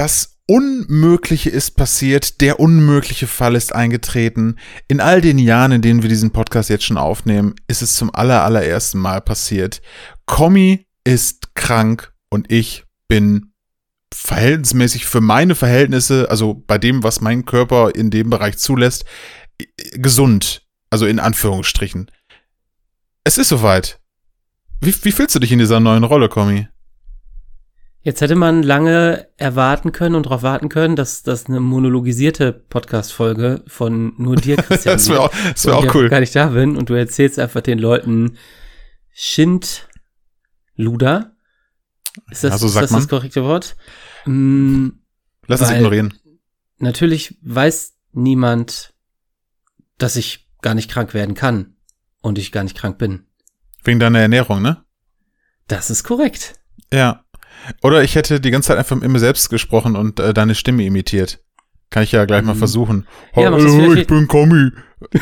Das Unmögliche ist passiert, der unmögliche Fall ist eingetreten. In all den Jahren, in denen wir diesen Podcast jetzt schon aufnehmen, ist es zum aller, allerersten Mal passiert. Kommi ist krank und ich bin verhältnismäßig für meine Verhältnisse, also bei dem, was mein Körper in dem Bereich zulässt, gesund. Also in Anführungsstrichen. Es ist soweit. Wie, wie fühlst du dich in dieser neuen Rolle, Kommi? Jetzt hätte man lange erwarten können und darauf warten können, dass das eine monologisierte Podcast-Folge von nur dir, Christian, das wäre auch, das wär auch cool. gar nicht da bin und du erzählst einfach den Leuten Schind Luda. Ist das, Ja, so ist das, das korrekte Wort? Mm, Lass es ignorieren. natürlich weiß niemand, dass ich gar nicht krank werden kann und ich gar nicht krank bin. Wegen deiner Ernährung, ne? Das ist korrekt. Ja. Oder ich hätte die ganze Zeit einfach mit mir selbst gesprochen und äh, deine Stimme imitiert. Kann ich ja gleich mal Mhm. versuchen. Ja, Hallo, vielleicht- ich bin Kommi.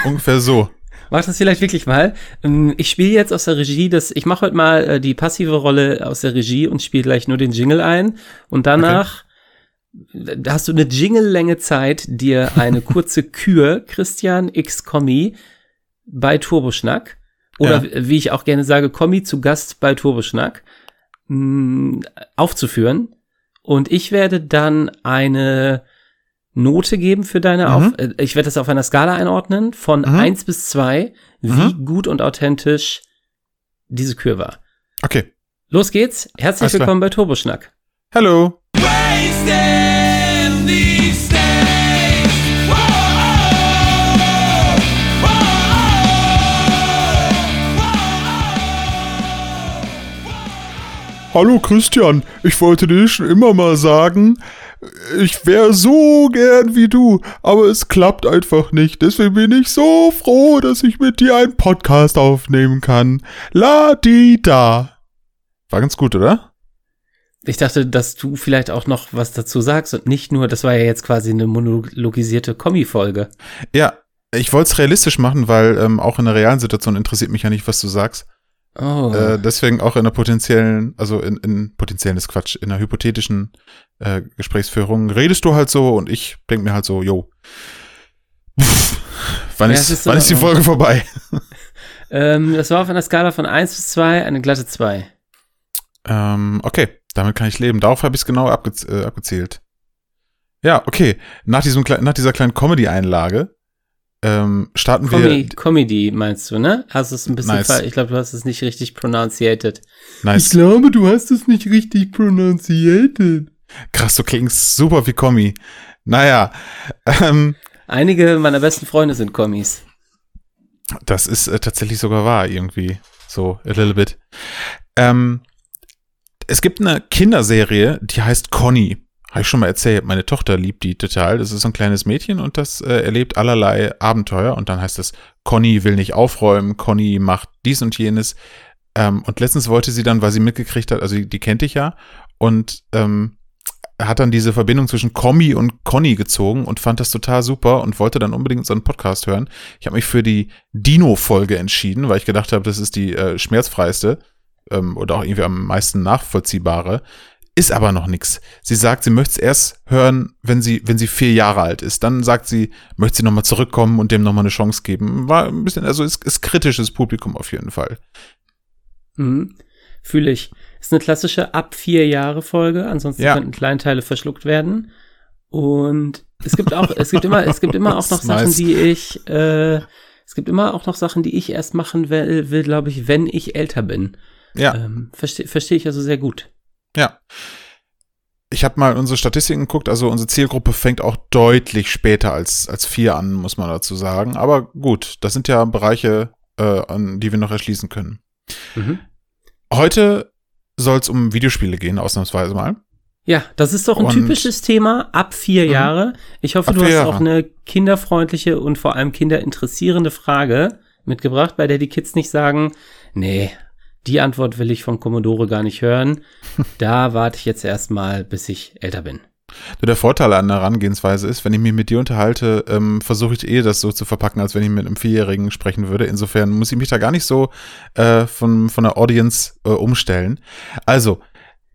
Ungefähr so. Mach das vielleicht wirklich mal. Ähm, Ich spiele jetzt aus der Regie das, ich mache heute mal äh, die passive Rolle aus der Regie und spiele gleich nur den Jingle ein. Und danach da hast du eine Jingle-Länge Zeit, dir eine kurze Kür, Christian X Kommi, bei Turboschnack. Oder Ja. wie ich auch gerne sage, Kommi zu Gast bei Turboschnack mh, aufzuführen. Und ich werde dann eine Note geben für deine Mhm. auf, äh, ich werde das auf einer Skala einordnen von Mhm. eins bis zwei, wie gut und authentisch diese Kür war. Okay. Los geht's. Herzlich Alles klar. willkommen bei Turboschnack. Hallo. Hallo Christian, ich wollte dir schon immer mal sagen, ich wäre so gern wie du, aber es klappt einfach nicht. Deswegen bin ich so froh, dass ich mit dir einen Podcast aufnehmen kann. La di da. War ganz gut, oder? Ich dachte, dass du vielleicht auch noch was dazu sagst und nicht nur, das war ja jetzt quasi eine monologisierte Kommi-Folge. Ja, ich wollte es realistisch machen, weil ähm, auch in der realen Situation interessiert mich ja nicht, was du sagst. Oh. Äh, deswegen auch in einer potenziellen, also in, in potenziellen ist Quatsch, in einer hypothetischen äh, Gesprächsführung redest du halt so und ich denk mir halt so, yo. Pff, wann Ja, ist, wann ist die Ordnung. Folge vorbei? ähm, das war auf einer Skala von 1 bis 2 eine glatte 2. Ähm, okay, damit kann ich leben. Darauf habe ich es genau abge äh, abgezielt. Ja, okay. Nach, diesem, nach dieser kleinen Comedy-Einlage ähm, starten Comedy, wir. Comedy meinst du, ne? Hast es ein bisschen Nice. falsch. Ich glaube, du hast es nicht richtig pronunciated. Nice. glaube, du hast es nicht richtig pronunciated. Krass, du klingst super wie Kommi. Naja, ähm, Einige meiner besten Freunde sind Kommis. Das ist äh, tatsächlich sogar wahr, irgendwie. So, a little bit. Ähm, es gibt eine Kinderserie, die heißt Conny. Habe ich schon mal erzählt. Meine Tochter liebt die total. Das ist so ein kleines Mädchen und das äh, erlebt allerlei Abenteuer. Und dann heißt es, Conny will nicht aufräumen, Conny macht dies und jenes. Ähm, und letztens wollte sie dann, weil sie mitgekriegt hat, also die, die kennt dich ja, und ähm, hat dann diese Verbindung zwischen Kommi und Conny gezogen und fand das total super und wollte dann unbedingt so einen Podcast hören. Ich habe mich für die Dino-Folge entschieden, weil ich gedacht habe, das ist die äh, schmerzfreiste ähm, oder auch irgendwie am meisten nachvollziehbare. Ist aber noch nix. Sie sagt, sie möchte es erst hören, wenn sie, wenn sie vier Jahre alt ist. Dann sagt sie, möchte sie nochmal zurückkommen und dem nochmal eine Chance geben. War ein bisschen, also ist, ist kritisches Publikum auf jeden Fall. Mhm. Fühle ich. Ist eine klassische ab vier Jahre Folge, ansonsten Ja. könnten Kleinteile verschluckt werden. Und es gibt auch, es gibt immer, es gibt immer auch noch Sachen, nice. die ich, äh, es gibt immer auch noch Sachen, die ich erst machen will, will glaube ich, wenn ich älter bin. Ja. Ähm, Verstehe versteh ich also sehr gut. Ja. Ich habe mal unsere Statistiken geguckt, also unsere Zielgruppe fängt auch deutlich später als, als vier an, muss man dazu sagen. Aber gut, das sind ja Bereiche, äh, an die wir noch erschließen können. Mhm. Heute soll es um Videospiele gehen, ausnahmsweise mal. Ja, das ist doch ein Und- typisches Thema ab vier Mhm. Jahre. Ich hoffe, Ab du hast Jahre. auch eine kinderfreundliche und vor allem kinderinteressierende Frage mitgebracht, bei der die Kids nicht sagen, nee, die Antwort will ich von Commodore gar nicht hören. Da warte ich jetzt erstmal, bis ich älter bin. Der Vorteil an der Herangehensweise ist, wenn ich mich mit dir unterhalte, ähm, versuche ich eh das so zu verpacken, als wenn ich mit einem Vierjährigen sprechen würde. Insofern muss ich mich da gar nicht so äh, von, von der Audience äh, umstellen. Also,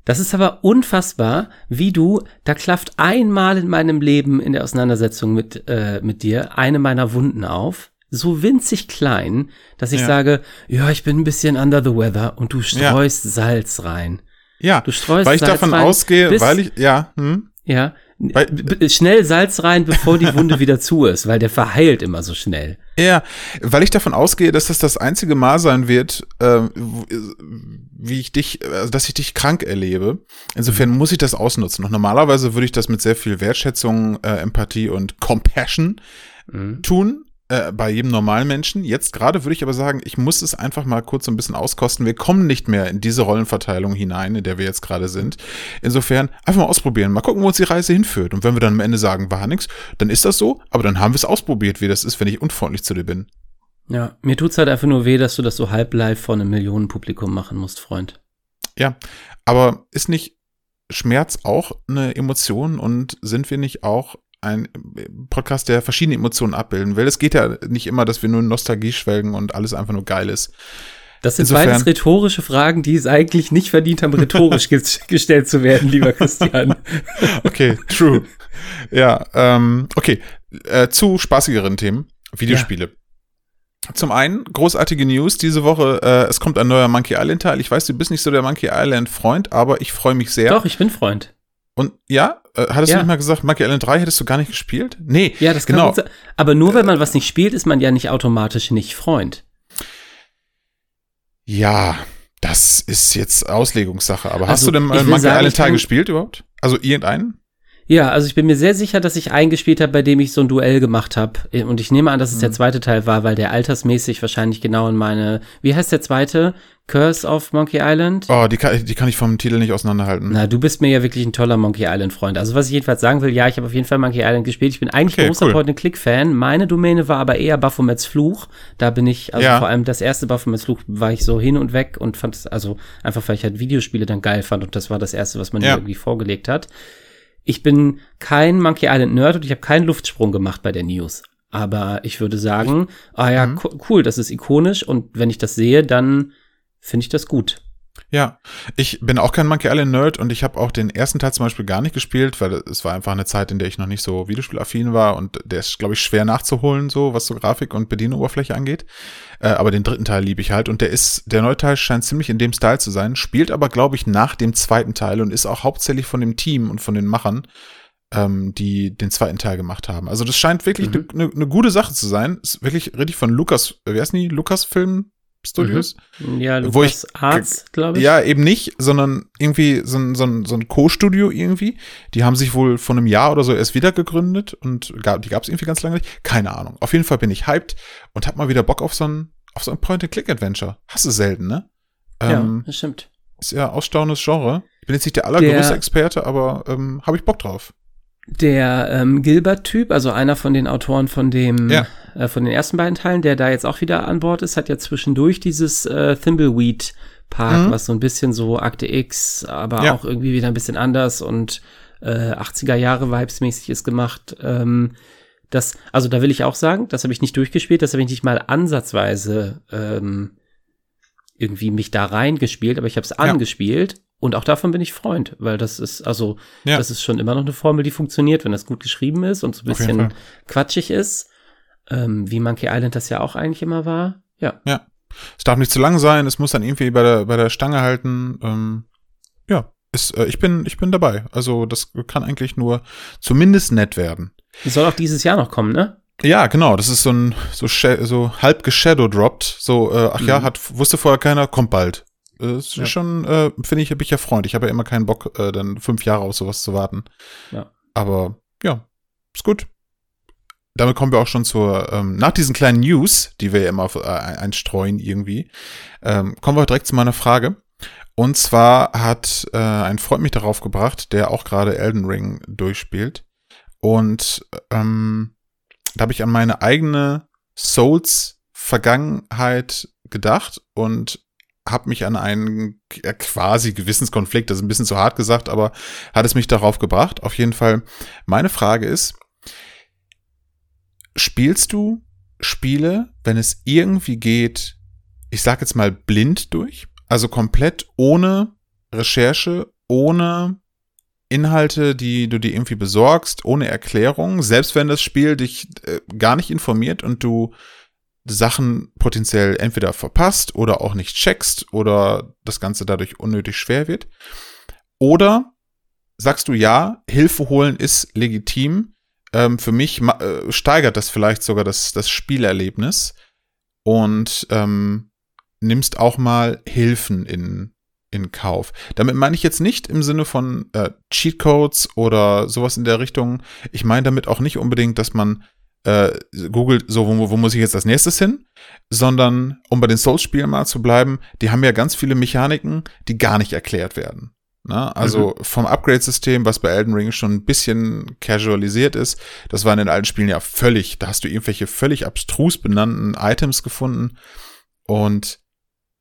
Das ist aber unfassbar, wie du, da klafft einmal in meinem Leben in der Auseinandersetzung mit, äh, mit dir eine meiner Wunden auf. So winzig klein, dass ich Ja. sage, ja, ich bin ein bisschen under the weather und du streust Salz rein. Ja, Du streust weil ich Salz davon rein, ausgehe, bis- weil ich, ja, hm, Ja. Weil- schnell Salz rein, bevor die Wunde wieder zu ist, weil der verheilt immer so schnell. Ja, weil ich davon ausgehe, dass das das einzige Mal sein wird, ähm, w- wie ich dich, also dass ich dich krank erlebe. Insofern muss ich das ausnutzen. Und normalerweise würde ich das mit sehr viel Wertschätzung, äh, Empathie und Compassion Mhm. tun. Äh, bei jedem normalen Menschen. Jetzt gerade würde ich aber sagen, ich muss es einfach mal kurz so ein bisschen auskosten. Wir kommen nicht mehr in diese Rollenverteilung hinein, in der wir jetzt gerade sind. Insofern einfach mal ausprobieren, mal gucken, wo uns die Reise hinführt. Und wenn wir dann am Ende sagen, war nix, dann ist das so, aber dann haben wir es ausprobiert, wie das ist, wenn ich unfreundlich zu dir bin. Ja, mir tut's halt einfach nur weh, dass du das so halb live vor einem Millionenpublikum machen musst, Freund. Ja, aber ist nicht Schmerz auch eine Emotion und sind wir nicht auch ein Podcast, der verschiedene Emotionen abbilden will? Es geht ja nicht immer, dass wir nur in Nostalgie schwelgen und alles einfach nur geil ist. Das sind Insofern- beides rhetorische Fragen, die es eigentlich nicht verdient haben, rhetorisch ges- gestellt zu werden, lieber Christian. Okay, true. ja, ähm, okay. Äh, zu spaßigeren Themen. Videospiele. Zum einen, großartige News diese Woche, äh, es kommt ein neuer Monkey Island Teil. Ich weiß, du bist nicht so der Monkey Island Freund, aber ich freue mich sehr. Doch, ich bin Freund. Und ja, äh, hattest Ja. du nicht mal gesagt, Monkey Island 3 hättest du gar nicht gespielt? Nee, Ja, das genau. sein. Aber nur wenn man was nicht spielt, ist man ja nicht automatisch nicht Freund. Ja, das ist jetzt Auslegungssache. Aber hast Also, du denn Monkey sagen, Island Teil gespielt überhaupt? Also irgendeinen? Ja, also ich bin mir sehr sicher, dass ich eingespielt habe, bei dem ich so ein Duell gemacht habe. Und ich nehme an, dass es Mhm. der zweite Teil war, weil der altersmäßig wahrscheinlich genau in meine. Wie heißt der zweite? Curse of Monkey Island? Oh, die kann, die kann ich vom Titel nicht auseinanderhalten. Na, du bist mir ja wirklich ein toller Monkey Island-Freund. Also, was ich jedenfalls sagen will, ja, ich habe auf jeden Fall Monkey Island gespielt. Ich bin eigentlich Okay, großer cool. Point-and-Click-Fan. Meine Domäne war aber eher Baphomets Fluch. Da bin ich, also Ja. vor allem das erste Baphomets Fluch war ich so hin und weg und fand es, also einfach, weil ich halt Videospiele dann geil fand und das war das erste, was man Ja. mir irgendwie vorgelegt hat. Ich bin kein Monkey Island-Nerd und ich habe keinen Luftsprung gemacht bei der News. Aber ich würde sagen, ah ja, Mhm. co- cool, das ist ikonisch und wenn ich das sehe, dann finde ich das gut. Ja, ich bin auch kein Monkey Island Nerd und ich habe auch den ersten Teil zum Beispiel gar nicht gespielt, weil es war einfach eine Zeit, in der ich noch nicht so Videospielaffin war und der ist, glaube ich, schwer nachzuholen, so was so Grafik und Bedienoberfläche angeht. Äh, aber den dritten Teil liebe ich halt und der ist, der neue Teil scheint ziemlich in dem Style zu sein, spielt aber, glaube ich, nach dem zweiten Teil und ist auch hauptsächlich von dem Team und von den Machern, ähm, die den zweiten Teil gemacht haben. Also das scheint wirklich eine Mhm. ne, ne gute Sache zu sein. Ist wirklich richtig von Lukas, äh, wie heißt die? Lukas Film Studios? Ja, Wo Lukas Arzt, glaube ich. Ja, eben nicht, sondern irgendwie so ein, so ein, so ein Co-Studio irgendwie. Die haben sich wohl vor einem Jahr oder so erst wieder gegründet und gab, die gab es irgendwie ganz lange nicht. Keine Ahnung. Auf jeden Fall bin ich hyped und hab mal wieder Bock auf so ein, auf so ein Point-and-Click-Adventure. Hast du selten, ne? ja, Ähm, das stimmt. ist ja ausstauendes Genre. Ich bin jetzt nicht der allergrößte Der- Experte, aber ähm, habe ich Bock drauf. Der ähm, Gilbert-Typ, also einer von den Autoren von dem, Ja. äh, von den ersten beiden Teilen, der da jetzt auch wieder an Bord ist, hat ja zwischendurch dieses äh, Thimbleweed Park, Mhm. was so ein bisschen so Akte X, aber Ja. auch irgendwie wieder ein bisschen anders und äh, 80er Jahre Vibes-mäßig ist gemacht. Ähm, das, also da will ich auch sagen, das habe ich nicht durchgespielt, das habe ich nicht mal ansatzweise ähm, irgendwie mich da reingespielt, aber ich habe es angespielt und auch davon bin ich Freund, weil das ist, also Ja. das ist schon immer noch eine Formel, die funktioniert, wenn das gut geschrieben ist und so ein bisschen quatschig ist, ähm, wie Monkey Island das ja auch eigentlich immer war. Ja, Ja. Es darf nicht zu lang sein, es muss dann irgendwie bei der, bei der Stange halten. Ähm, ja, ist, äh, ich, bin, ich bin dabei. Also das kann eigentlich nur zumindest nett werden. soll auch dieses Jahr noch kommen, ne? Ja, genau. Das ist so ein so, so halb geshadowdropped. So, äh, ach ja, Mhm. hat wusste vorher keiner, kommt bald. Ist Ja. schon, äh, finde ich, bin ich ja Freund. Ich habe ja immer keinen Bock, äh, dann fünf Jahre auf sowas zu warten. Ja. Aber ja, ist gut. Damit kommen wir auch schon zur, ähm, nach diesen kleinen News, die wir ja immer äh, einstreuen irgendwie, ähm, kommen wir direkt zu meiner Frage. Und zwar hat äh, ein Freund mich darauf gebracht, der auch gerade Elden Ring durchspielt. Und ähm, da habe ich an meine eigene Souls-Vergangenheit gedacht und habe mich an einen quasi Gewissenskonflikt, das ist ein bisschen zu hart gesagt, aber hat es mich darauf gebracht. Auf jeden Fall, meine Frage ist, spielst du Spiele, wenn es irgendwie geht, ich sag jetzt mal blind durch, also komplett ohne Recherche, ohne Inhalte, die du dir irgendwie besorgst, ohne Erklärung, selbst wenn das Spiel dich äh, gar nicht informiert und du Sachen potenziell entweder verpasst oder auch nicht checkst oder das Ganze dadurch unnötig schwer wird. Oder sagst du ja, Hilfe holen ist legitim. Ähm, für mich äh, steigert das vielleicht sogar das, das Spielerlebnis und ähm, nimmst auch mal Hilfen in, in Kauf. Damit meine ich jetzt nicht im Sinne von äh, Cheatcodes oder sowas in der Richtung. Ich meine damit auch nicht unbedingt, dass man äh, googelt, so, wo, wo muss ich jetzt als nächstes hin? Sondern, um bei den Souls-Spielen mal zu bleiben, die haben ja ganz viele Mechaniken, die gar nicht erklärt werden. Ne? Also vom Upgrade-System, was bei Elden Ring schon ein bisschen casualisiert ist, das war in den alten Spielen ja völlig, da hast du irgendwelche völlig abstrus benannten Items gefunden und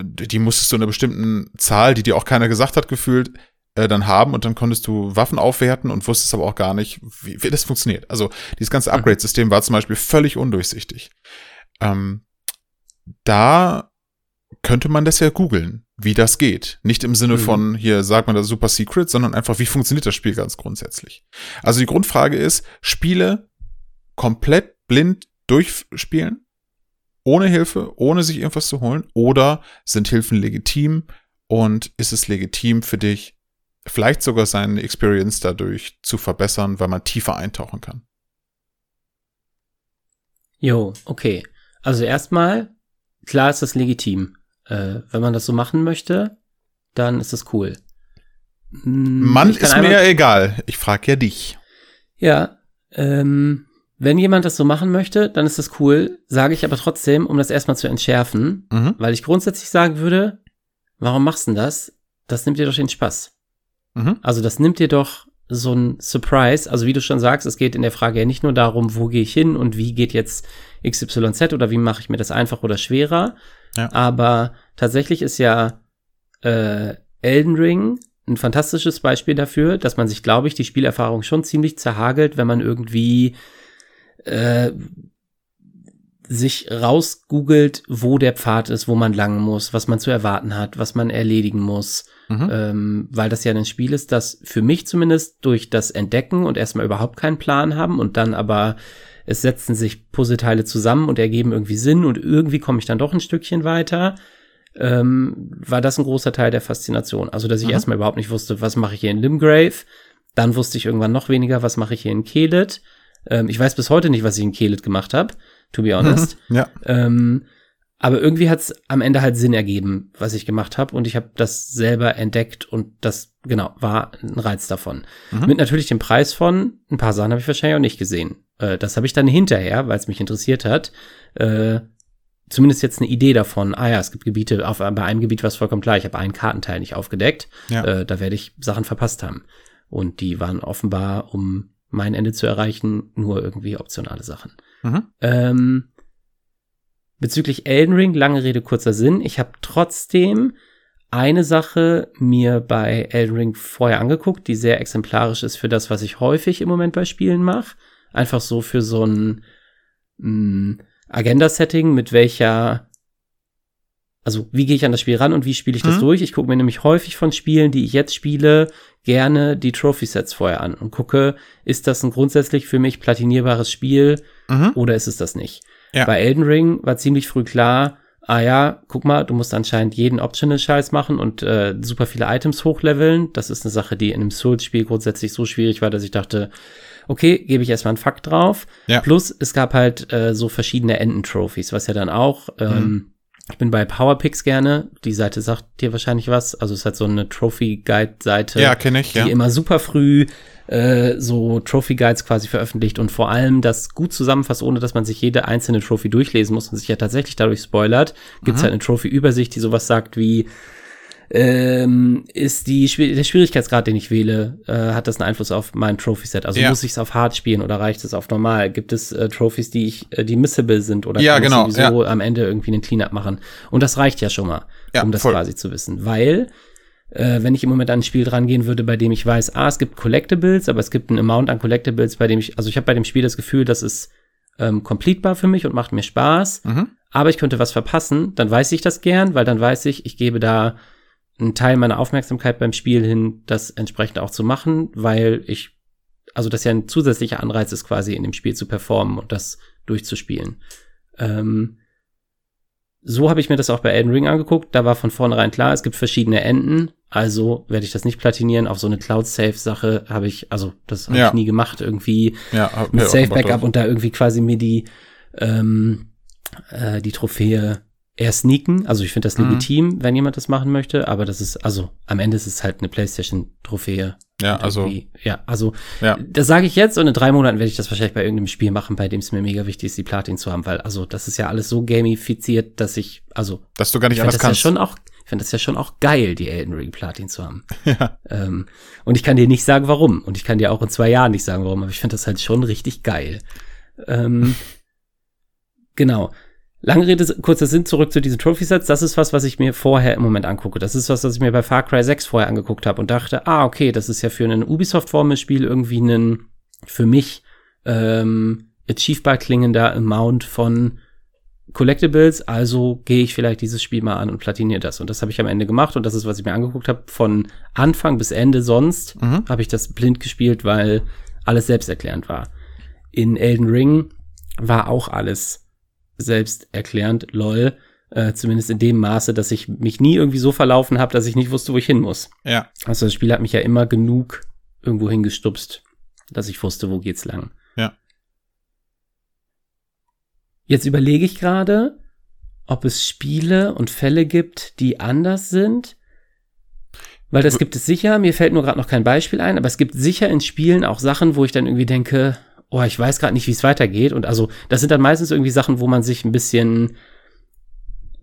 die musstest du in einer bestimmten Zahl, die dir auch keiner gesagt hat, gefühlt, äh, dann haben und dann konntest du Waffen aufwerten und wusstest aber auch gar nicht, wie, wie das funktioniert. Also dieses ganze Upgrade-System war zum Beispiel völlig undurchsichtig. Ähm, da könnte man das ja googeln, wie das geht. Nicht im Sinne Mhm. von, hier sagt man das Super Secret, sondern einfach, wie funktioniert das Spiel ganz grundsätzlich. Also die Grundfrage ist, Spiele komplett blind durchspielen, ohne Hilfe, ohne sich irgendwas zu holen, oder sind Hilfen legitim und ist es legitim für dich, vielleicht sogar seine Experience dadurch zu verbessern, weil man tiefer eintauchen kann. Jo, okay. Also erstmal, klar ist das legitim. Äh, wenn man das so machen möchte, dann ist das cool. Hm, Mann, ist mir egal. Ich frage ja dich. Ja, ähm, wenn jemand das so machen möchte, dann ist das cool. Sage ich aber trotzdem, um das erstmal zu entschärfen, Mhm. weil ich grundsätzlich sagen würde, warum machst du denn das? Das nimmt dir doch den Spaß. Mhm. Also das nimmt dir doch so ein Surprise. Also wie du schon sagst, es geht in der Frage ja nicht nur darum, wo gehe ich hin und wie geht jetzt XYZ oder wie mache ich mir das einfach oder schwerer. Ja. Aber tatsächlich ist ja äh, Elden Ring ein fantastisches Beispiel dafür, dass man sich, glaube ich, die Spielerfahrung schon ziemlich zerhagelt, wenn man irgendwie äh, sich rausgoogelt, wo der Pfad ist, wo man lang muss, was man zu erwarten hat, was man erledigen muss Mhm. ähm, weil das ja ein Spiel ist, das für mich zumindest durch das Entdecken und erstmal überhaupt keinen Plan haben und dann aber es setzen sich Puzzleteile zusammen und ergeben irgendwie Sinn und irgendwie komme ich dann doch ein Stückchen weiter, ähm, war das ein großer Teil der Faszination. Also, dass ich Mhm. erstmal überhaupt nicht wusste, was mache ich hier in Limgrave, dann wusste ich irgendwann noch weniger, was mache ich hier in Kelet. Ähm, ich weiß bis heute nicht, was ich in Kelet gemacht habe, to be honest. Ja. Ähm, aber irgendwie hat es am Ende halt Sinn ergeben, was ich gemacht habe. Und ich habe das selber entdeckt und das, genau, war ein Reiz davon. Mhm. Mit natürlich dem Preis von, ein paar Sachen habe ich wahrscheinlich auch nicht gesehen. Äh, das habe ich dann hinterher, weil es mich interessiert hat, äh, zumindest jetzt eine Idee davon. Ah ja, es gibt Gebiete, auf, bei einem Gebiet war es vollkommen klar. Ich habe einen Kartenteil nicht aufgedeckt. Ja. Äh, da werde ich Sachen verpasst haben. Und die waren offenbar, um mein Ende zu erreichen, nur irgendwie optionale Sachen. Mhm. Ähm, bezüglich Elden Ring, lange Rede, kurzer Sinn. Ich habe trotzdem eine Sache mir bei Elden Ring vorher angeguckt, die sehr exemplarisch ist für das, was ich häufig im Moment bei Spielen mache. Einfach so für so ein mh, Agenda-Setting, mit welcher, also wie gehe ich an das Spiel ran und wie spiele ich das Mhm. durch. Ich gucke mir nämlich häufig von Spielen, die ich jetzt spiele, gerne die Trophy-Sets vorher an und gucke, ist das ein grundsätzlich für mich platinierbares Spiel Mhm. oder ist es das nicht? Ja. Bei Elden Ring war ziemlich früh klar, ah ja, guck mal, du musst anscheinend jeden Optional-Scheiß machen und äh, super viele Items hochleveln. Das ist eine Sache, die in einem Souls-Spiel grundsätzlich so schwierig war, dass ich dachte, okay, gebe ich erstmal einen Fakt drauf. Ja. Plus, es gab halt äh, so verschiedene Enden-Trophies, was ja dann auch, ähm, ich bin bei Powerpicks gerne, die Seite sagt dir wahrscheinlich was, also es ist halt so eine Trophy-Guide-Seite Ja, kenne ich, ja. die immer super früh äh, so Trophy Guides quasi veröffentlicht und vor allem das gut zusammenfasst, ohne dass man sich jede einzelne Trophy durchlesen muss und sich ja tatsächlich dadurch spoilert. Gibt es Mhm. halt eine Trophy-Übersicht, die sowas sagt wie ähm, ist die der Schwierigkeitsgrad, den ich wähle, äh, hat das einen Einfluss auf mein Trophy-Set? Also Ja. muss ich es auf hart spielen oder reicht es auf normal? Gibt es äh, Trophys, die ich, äh, die missable sind oder Ja, kann genau, ich sowieso am Ende irgendwie einen Cleanup machen? Und das reicht ja schon mal, Ja, um das voll. quasi zu wissen, weil äh, wenn ich im Moment an ein Spiel drangehen würde, bei dem ich weiß, ah, es gibt Collectibles, aber es gibt einen Amount an Collectibles, bei dem ich, also ich habe bei dem Spiel das Gefühl, das ist ähm, completebar für mich und macht mir Spaß, Mhm. aber ich könnte was verpassen, dann weiß ich das gern, weil dann weiß ich, ich gebe da ein Teil meiner Aufmerksamkeit beim Spiel hin, das entsprechend auch zu machen, weil ich, also das ja ein zusätzlicher Anreiz ist, quasi in dem Spiel zu performen und das durchzuspielen. Ähm, so habe ich mir das auch bei Elden Ring angeguckt. Da war von vornherein klar, es gibt verschiedene Enden. Also werde ich das nicht platinieren. Auf so eine Cloud-Safe-Sache habe ich, also das habe Ja. ich nie gemacht, irgendwie Ja, hab- mit ja, Safe Bock Backup drauf. und da irgendwie quasi mir die, ähm, äh, die Trophäe eher sneaken. Also ich finde das Mhm. legitim, wenn jemand das machen möchte, aber das ist, also am Ende ist es halt eine PlayStation-Trophäe. Ja, also, Ja, also ja. das sage ich jetzt und in drei Monaten werde ich das wahrscheinlich bei irgendeinem Spiel machen, bei dem es mir mega wichtig ist, die Platin zu haben, weil also das ist ja alles so gamifiziert, dass ich, also Dass du gar nicht anders das ja kannst. schon auch, finde das ja schon auch geil, die Elden Ring Platin zu haben. Ja. Ähm, und ich kann dir nicht sagen, warum. Und ich kann dir auch in zwei Jahren nicht sagen, warum, aber ich finde das halt schon richtig geil. Ähm, genau. Lange Rede, kurzer Sinn, zurück zu diesen Trophy-Sets. Das ist was, was ich mir vorher im Moment angucke. Das ist was, was ich mir bei Far Cry 6 vorher angeguckt habe und dachte, ah, okay, das ist ja für ein Ubisoft-Formelspiel irgendwie ein, für mich, ähm, achievbar klingender Amount von Collectibles, also gehe ich vielleicht dieses Spiel mal an und platiniere das. Und das habe ich am Ende gemacht und das ist, was ich mir angeguckt habe. Von Anfang bis Ende sonst Mhm. habe ich das blind gespielt, weil alles selbsterklärend war. In Elden Ring war auch alles selbsterklärend, lol. Äh, zumindest in dem Maße, dass ich mich nie irgendwie so verlaufen habe, dass ich nicht wusste, wo ich hin muss. Ja. Also das Spiel hat mich ja immer genug irgendwo hingestupst, dass ich wusste, wo geht's lang. Ja. Jetzt überlege ich gerade, ob es Spiele und Fälle gibt, die anders sind. Weil das gibt es sicher, mir fällt nur gerade noch kein Beispiel ein, aber es gibt sicher in Spielen auch Sachen, wo ich dann irgendwie denke, oh, ich weiß gerade nicht, wie es weitergeht. Und also, das sind dann meistens irgendwie Sachen, wo man sich ein bisschen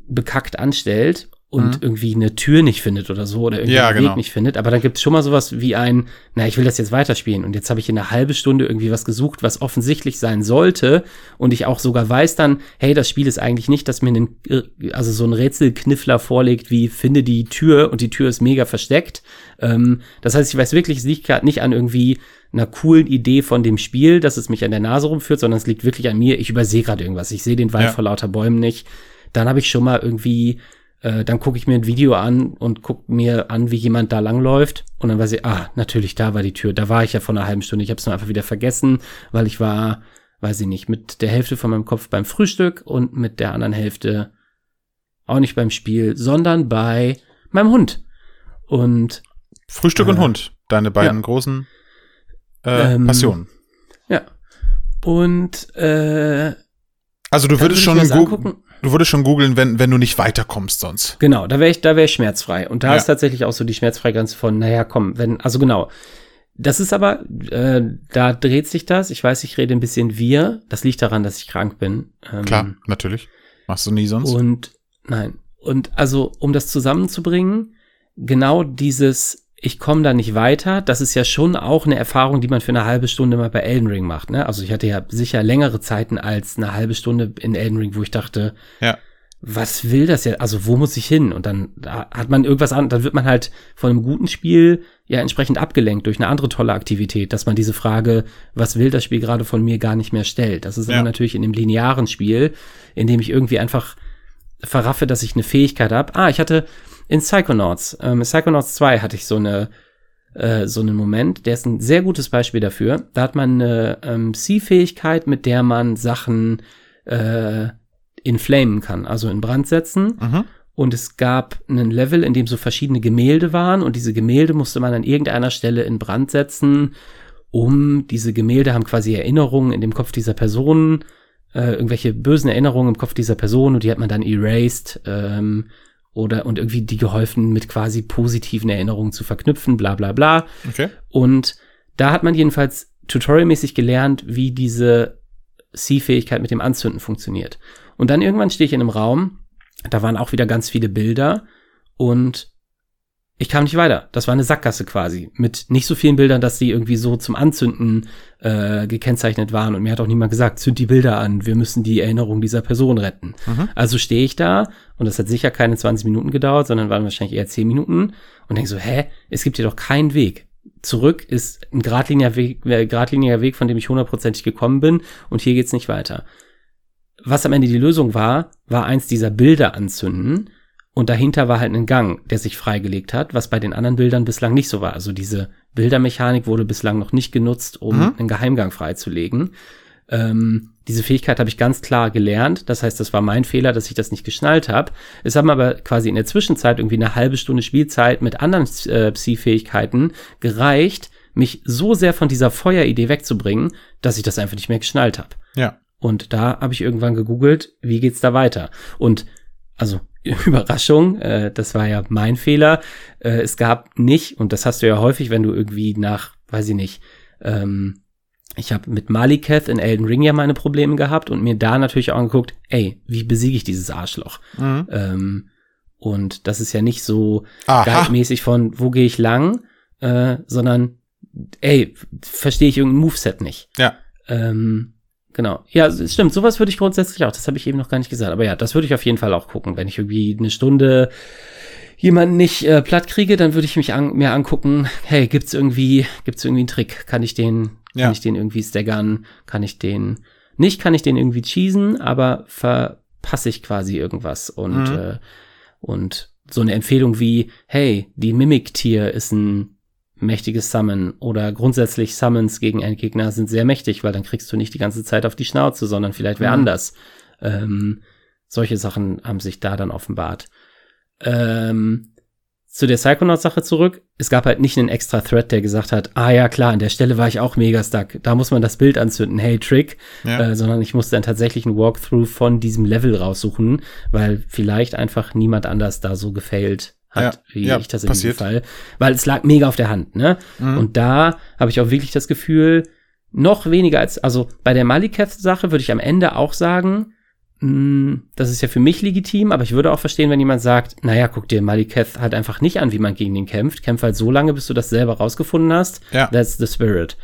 bekackt anstellt und Mhm. irgendwie eine Tür nicht findet oder so oder irgendwie Ja, einen genau. Weg nicht findet. Aber dann gibt es schon mal sowas wie ein, na, ich will das jetzt weiterspielen und jetzt habe ich in einer halben Stunde irgendwie was gesucht, was offensichtlich sein sollte und ich auch sogar weiß dann, hey, das Spiel ist eigentlich nicht, dass mir einen, also so ein Rätselkniffler vorlegt, wie finde die Tür und die Tür ist mega versteckt. Ähm, das heißt, ich weiß wirklich, es liegt gerade nicht an irgendwie einer coolen Idee von dem Spiel, dass es mich an der Nase rumführt, sondern es liegt wirklich an mir. Ich übersehe gerade irgendwas. Ich sehe den Wald Ja. vor lauter Bäumen nicht. Dann habe ich schon mal irgendwie, äh, dann gucke ich mir ein Video an und gucke mir an, wie jemand da langläuft. Und dann weiß ich, ah, natürlich, da war die Tür. Da war ich ja vor einer halben Stunde. Ich habe es nur einfach wieder vergessen, weil ich war, weiß ich nicht, mit der Hälfte von meinem Kopf beim Frühstück und mit der anderen Hälfte auch nicht beim Spiel, sondern bei meinem Hund. Und Frühstück Äh, und Hund. Deine beiden ja. großen äh, Ähm, Passionen. ja. Und äh, Also du würdest würde schon gu- angucken. Du würdest schon googeln, wenn, wenn du nicht weiterkommst sonst. Genau, da wäre ich, da wäre ich schmerzfrei. Und da Ja. ist tatsächlich auch so die Schmerzfreigrenze von, naja, komm, wenn, also genau. Das ist aber, äh, da dreht sich das. Ich weiß, ich rede ein bisschen wir. Das liegt daran, dass ich krank bin. Ähm, Klar, natürlich. Machst du nie sonst. Und nein. Und also, um das zusammenzubringen, genau dieses, ich komme da nicht weiter, das ist ja schon auch eine Erfahrung, die man für eine halbe Stunde mal bei Elden Ring macht. Ne? Also ich hatte ja sicher längere Zeiten als eine halbe Stunde in Elden Ring, wo ich dachte, Ja. was will das jetzt? Also wo muss ich hin? Und dann da hat man irgendwas an, dann wird man halt von einem guten Spiel ja entsprechend abgelenkt durch eine andere tolle Aktivität, dass man diese Frage, was will das Spiel gerade von mir, gar nicht mehr stellt. Das ist Ja. aber natürlich in dem linearen Spiel, in dem ich irgendwie einfach verraffe, dass ich eine Fähigkeit habe. Ah, ich hatte in Psychonauts, ähm, in Psychonauts 2 hatte ich so eine äh, so einen Moment, der ist ein sehr gutes Beispiel dafür. Da hat man eine ähm, C-Fähigkeit, mit der man Sachen äh, inflamen kann, also in Brand setzen. Mhm. Und es gab einen Level, in dem so verschiedene Gemälde waren und diese Gemälde musste man an irgendeiner Stelle in Brand setzen, um diese Gemälde haben quasi Erinnerungen in dem Kopf dieser Person, äh, irgendwelche bösen Erinnerungen im Kopf dieser Person und die hat man dann erased ähm, oder und irgendwie die geholfen, mit quasi positiven Erinnerungen zu verknüpfen, bla bla bla. Okay. Und da hat man jedenfalls tutorialmäßig gelernt, wie diese C-Fähigkeit mit dem Anzünden funktioniert. Und dann irgendwann stehe ich in einem Raum, da waren auch wieder ganz viele Bilder und ich kam nicht weiter. Das war eine Sackgasse quasi. Mit nicht so vielen Bildern, dass die irgendwie so zum Anzünden äh, gekennzeichnet waren. Und mir hat auch niemand gesagt, zünd die Bilder an, wir müssen die Erinnerung dieser Person retten. Mhm. Also stehe ich da und das hat sicher keine 20 Minuten gedauert, sondern waren wahrscheinlich eher 10 Minuten und denke so, hä, es gibt hier doch keinen Weg. Zurück ist ein geradliniger Weg, äh, geradliniger Weg, von dem ich hundertprozentig gekommen bin und hier geht's nicht weiter. Was am Ende die Lösung war, war eins dieser Bilder anzünden Und dahinter war halt ein Gang, der sich freigelegt hat, was bei den anderen Bildern bislang nicht so war. Also diese Bildermechanik wurde bislang noch nicht genutzt, um Mhm. einen Geheimgang freizulegen. Ähm, diese Fähigkeit habe ich ganz klar gelernt. Das heißt, das war mein Fehler, dass ich das nicht geschnallt habe. Es haben aber quasi in der Zwischenzeit irgendwie eine halbe Stunde Spielzeit mit anderen äh, Psi-Fähigkeiten gereicht, mich so sehr von dieser Feueridee wegzubringen, dass ich das einfach nicht mehr geschnallt habe. Ja. Und da habe ich irgendwann gegoogelt, wie geht's da weiter? Und also Überraschung, äh, das war ja mein Fehler. Äh, es gab nicht, und das hast du ja häufig, wenn du irgendwie nach, weiß ich nicht, ähm, ich habe mit Maliketh in Elden Ring ja meine Probleme gehabt und mir da natürlich auch angeguckt, ey, wie besiege ich dieses Arschloch? Mhm. Ähm, und das ist ja nicht so guide-mäßig von, wo gehe ich lang, äh, sondern, ey, verstehe ich irgendein Moveset nicht. Ja. Ähm, genau. Ja, stimmt. Sowas würde ich grundsätzlich auch. Das habe ich eben noch gar nicht gesagt. Aber ja, das würde ich auf jeden Fall auch gucken. Wenn ich irgendwie eine Stunde jemanden nicht äh, platt kriege, dann würde ich mich an, mir angucken, hey, gibt's irgendwie, gibt's irgendwie einen Trick? Kann ich den, kann Ja. ich den irgendwie staggern? Kann ich den, nicht kann ich den irgendwie cheesen, aber verpasse ich quasi irgendwas und, Mhm. äh, und so eine Empfehlung wie, hey, die Mimik-Tier ist ein mächtiges Summon oder grundsätzlich Summons gegen Endgegner sind sehr mächtig, weil dann kriegst du nicht die ganze Zeit auf die Schnauze, sondern vielleicht wer Mhm. anders. Ähm, solche Sachen haben sich da dann offenbart. Ähm, zu der Psychonaut-Sache zurück. Es gab halt nicht einen extra Thread, der gesagt hat, ah ja klar, an der Stelle war ich auch mega stuck. Da muss man das Bild anzünden, hey Trick. Ja. Äh, sondern ich musste dann tatsächlich einen Walkthrough von diesem Level raussuchen, weil vielleicht einfach niemand anders da so gefailt hat, Ja, wie ja, ich das in passiert. diesem Fall. Weil es lag mega auf der Hand, ne? Mhm. Und da habe ich auch wirklich das Gefühl, noch weniger als, also bei der Maliketh-Sache würde ich am Ende auch sagen, mh, das ist ja für mich legitim, aber ich würde auch verstehen, wenn jemand sagt, naja, guck dir Maliketh halt einfach nicht an, wie man gegen den kämpft. Kämpf halt so lange, bis du das selber rausgefunden hast. Ja. That's the spirit.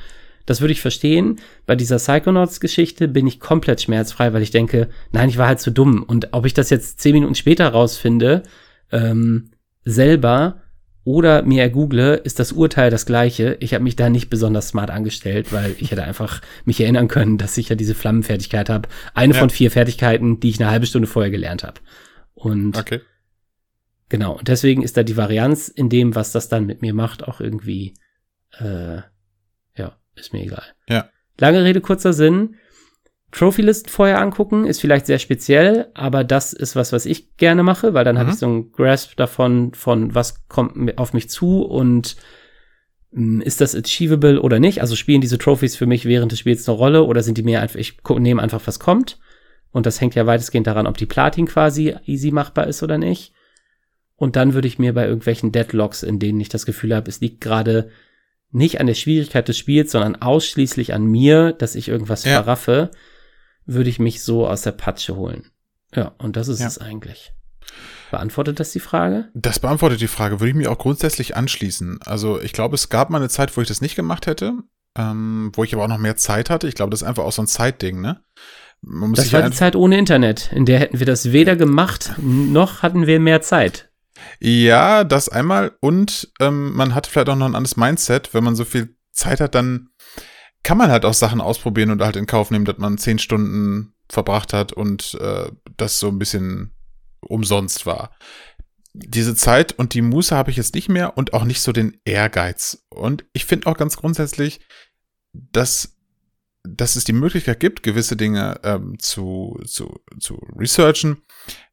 Das würde ich verstehen. Bei dieser Psychonauts-Geschichte bin ich komplett schmerzfrei, weil ich denke, nein, ich war halt zu dumm. Und ob ich das jetzt zehn Minuten später rausfinde, ähm, selber oder mir ergoogle, ist das Urteil das gleiche. Ich habe mich da nicht besonders smart angestellt, weil ich hätte einfach mich erinnern können, dass ich ja diese Flammenfertigkeit habe. Eine Ja. von vier Fertigkeiten, die ich eine halbe Stunde vorher gelernt habe. Und Okay. Genau, und deswegen ist da die Varianz in dem, was das dann mit mir macht, auch irgendwie, äh, ja, ist mir egal. Ja. Lange Rede, kurzer Sinn. Trophylisten vorher angucken ist vielleicht sehr speziell, aber das ist was, was ich gerne mache, weil dann habe Mhm. ich so einen Grasp davon, von was kommt auf mich zu und mh, ist das achievable oder nicht? Also spielen diese Trophies für mich während des Spiels eine Rolle oder sind die mir einfach, ich nehme einfach, was kommt. Und das hängt ja weitestgehend daran, ob die Platin quasi easy machbar ist oder nicht. Und dann würde ich mir bei irgendwelchen Deadlocks, in denen ich das Gefühl habe, es liegt gerade nicht an der Schwierigkeit des Spiels, sondern ausschließlich an mir, dass ich irgendwas Ja. verraffe, würde ich mich so aus der Patsche holen. Ja, und das ist Ja. es eigentlich. Beantwortet das die Frage? Das beantwortet die Frage. Würde ich mir auch grundsätzlich anschließen. Also ich glaube, es gab mal eine Zeit, wo ich das nicht gemacht hätte, ähm, wo ich aber auch noch mehr Zeit hatte. Ich glaube, das ist einfach auch so ein Zeitding, ne? Das war die Zeit ohne Internet. In der hätten wir das weder gemacht, noch hatten wir mehr Zeit. Ja, das einmal. Und ähm, man hat vielleicht auch noch ein anderes Mindset. Wenn man so viel Zeit hat, dann kann man halt auch Sachen ausprobieren und halt in Kauf nehmen, dass man zehn Stunden verbracht hat und äh, das so ein bisschen umsonst war. Diese Zeit und die Muße habe ich jetzt nicht mehr und auch nicht so den Ehrgeiz. Und ich finde auch ganz grundsätzlich, dass, dass es die Möglichkeit gibt, gewisse Dinge ähm, zu, zu, zu researchen,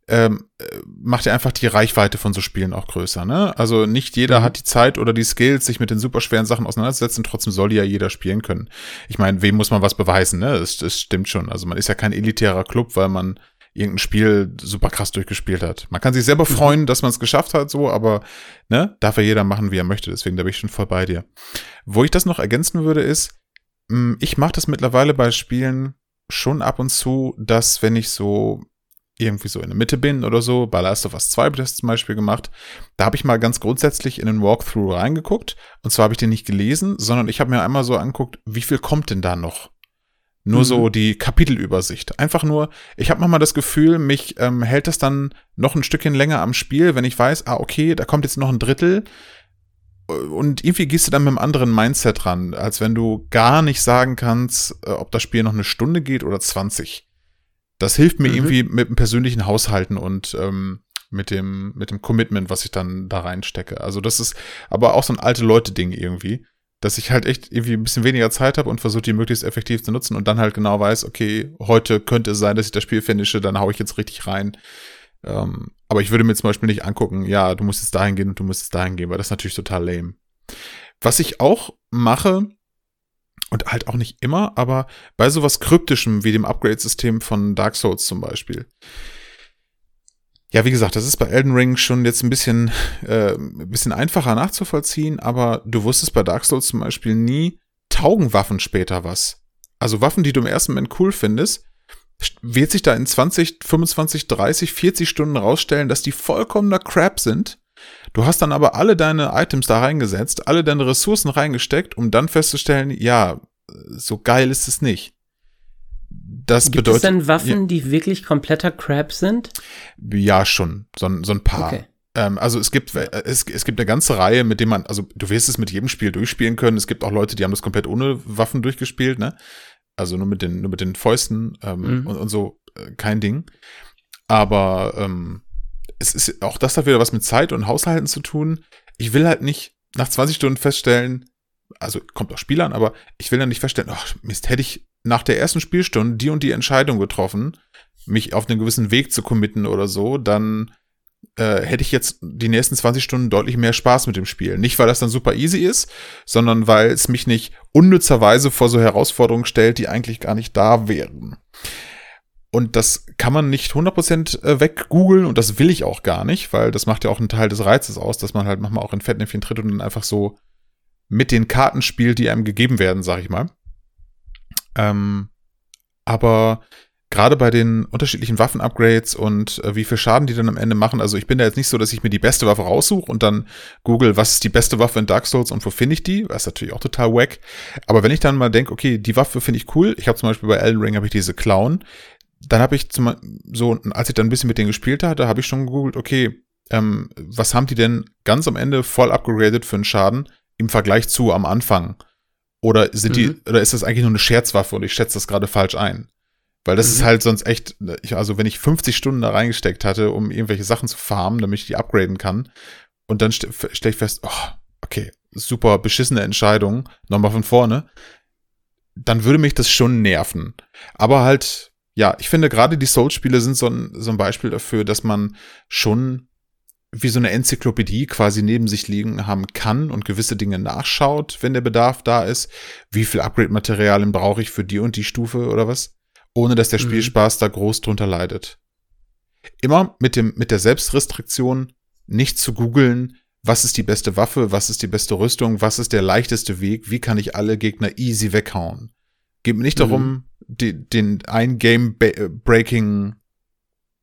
ähm, äh, macht ja einfach die Reichweite von so Spielen auch größer, ne? Also nicht jeder Mhm. hat die Zeit oder die Skills, sich mit den super schweren Sachen auseinanderzusetzen, trotzdem soll ja jeder spielen können. Ich meine, wem muss man was beweisen, ne? Das, das stimmt schon. Also man ist ja kein elitärer Club, weil man irgendein Spiel super krass durchgespielt hat. Man kann sich selber Mhm. freuen, dass man es geschafft hat, so, aber ne, darf ja jeder machen, wie er möchte. Deswegen da bin ich schon voll bei dir. Wo ich das noch ergänzen würde, ist, mh, ich mache das mittlerweile bei Spielen schon ab und zu, dass wenn ich so irgendwie so in der Mitte bin oder so, bei Last of Us 2 habe ich das zum Beispiel gemacht, da habe ich mal ganz grundsätzlich in den Walkthrough reingeguckt und zwar habe ich den nicht gelesen, sondern ich habe mir einmal so angeguckt, wie viel kommt denn da noch? Nur Mhm. so die Kapitelübersicht. Einfach nur, ich habe manchmal das Gefühl, mich ähm, hält das dann noch ein Stückchen länger am Spiel, wenn ich weiß, ah, okay, da kommt jetzt noch ein Drittel. Und irgendwie gehst du dann mit einem anderen Mindset ran, als wenn du gar nicht sagen kannst, äh, ob das Spiel noch eine Stunde geht oder 20. Das hilft mir Mhm. irgendwie mit dem persönlichen Haushalten und ähm, mit dem, mit dem Commitment, was ich dann da reinstecke. Also das ist aber auch so ein alte Leute-Ding irgendwie, dass ich halt echt irgendwie ein bisschen weniger Zeit habe und versuche, die möglichst effektiv zu nutzen und dann halt genau weiß, okay, heute könnte es sein, dass ich das Spiel finische, dann hau ich jetzt richtig rein. Ähm, aber ich würde mir zum Beispiel nicht angucken, ja, du musst jetzt dahin gehen und du musst jetzt dahin gehen, weil das ist natürlich total lame. Was ich auch mache, und halt auch nicht immer, aber bei sowas Kryptischem wie dem Upgrade-System von Dark Souls zum Beispiel. Ja, wie gesagt, das ist bei Elden Ring schon jetzt ein bisschen, äh, ein bisschen einfacher nachzuvollziehen, aber du wusstest bei Dark Souls zum Beispiel nie, taugen Waffen später was. Also Waffen, die du im ersten Moment cool findest, wird sich da in 20, 25, 30, 40 Stunden rausstellen, dass die vollkommener Crap sind Du hast dann aber alle deine Items da reingesetzt, alle deine Ressourcen reingesteckt, um dann festzustellen, ja, so geil ist es nicht. Das Gibt bedeutet. es denn Waffen, ja, die wirklich kompletter Crap sind? Ja, schon. So, so ein paar. Okay. Ähm, also es gibt, es, es gibt eine ganze Reihe, mit denen man, also du wirst es mit jedem Spiel durchspielen können. Es gibt auch Leute, die haben das komplett ohne Waffen durchgespielt, ne? Also nur mit den, nur mit den Fäusten ähm, mhm. und, und so, äh, kein Ding. Aber ähm, es ist auch das hat wieder was mit Zeit und Haushalten zu tun. Ich will halt nicht nach 20 Stunden feststellen, also kommt auch Spiel an, aber ich will dann nicht feststellen, ach Mist, hätte ich nach der ersten Spielstunde die und die Entscheidung getroffen, mich auf einen gewissen Weg zu committen oder so, dann äh, hätte ich jetzt die nächsten 20 Stunden deutlich mehr Spaß mit dem Spiel. Nicht, weil das dann super easy ist, sondern weil es mich nicht unnützerweise vor so Herausforderungen stellt, die eigentlich gar nicht da wären. Und das kann man nicht 100% äh, weggoogeln und das will ich auch gar nicht, weil das macht ja auch einen Teil des Reizes aus, dass man halt manchmal auch in Fettnäpfchen tritt und dann einfach so mit den Karten spielt, die einem gegeben werden, sag ich mal. Ähm, aber gerade bei den unterschiedlichen Waffen-Upgrades und äh, wie viel Schaden die dann am Ende machen, also ich bin da jetzt nicht so, dass ich mir die beste Waffe raussuche und dann google, was ist die beste Waffe in Dark Souls und wo finde ich die? Das ist natürlich auch total wack. Aber wenn ich dann mal denke, okay, die Waffe finde ich cool, ich habe zum Beispiel bei Elden Ring habe ich diese Clown, dann habe ich zum, so, als ich dann ein bisschen mit denen gespielt hatte, habe ich schon gegoogelt, okay, ähm, was haben die denn ganz am Ende voll upgraded für einen Schaden im Vergleich zu am Anfang? Oder sind mhm. die, oder ist das eigentlich nur eine Scherzwaffe und ich schätze das gerade falsch ein? Weil das mhm. ist halt sonst echt, ich, also wenn ich 50 Stunden da reingesteckt hatte, um irgendwelche Sachen zu farmen, damit ich die upgraden kann, und dann st stelle ich fest, oh, okay, super beschissene Entscheidung, nochmal von vorne, dann würde mich das schon nerven. Aber halt, ja, ich finde gerade die Souls-Spiele sind so ein, so ein Beispiel dafür, dass man schon wie so eine Enzyklopädie quasi neben sich liegen haben kann und gewisse Dinge nachschaut, wenn der Bedarf da ist. Wie viel Upgrade-Materialien brauche ich für die und die Stufe oder was? Ohne dass der mhm. Spielspaß da groß drunter leidet. Immer mit dem, mit der Selbstrestriktion nicht zu googeln, was ist die beste Waffe, was ist die beste Rüstung, was ist der leichteste Weg, wie kann ich alle Gegner easy weghauen. Geht mir nicht mhm. darum, die, den ein Game-Breaking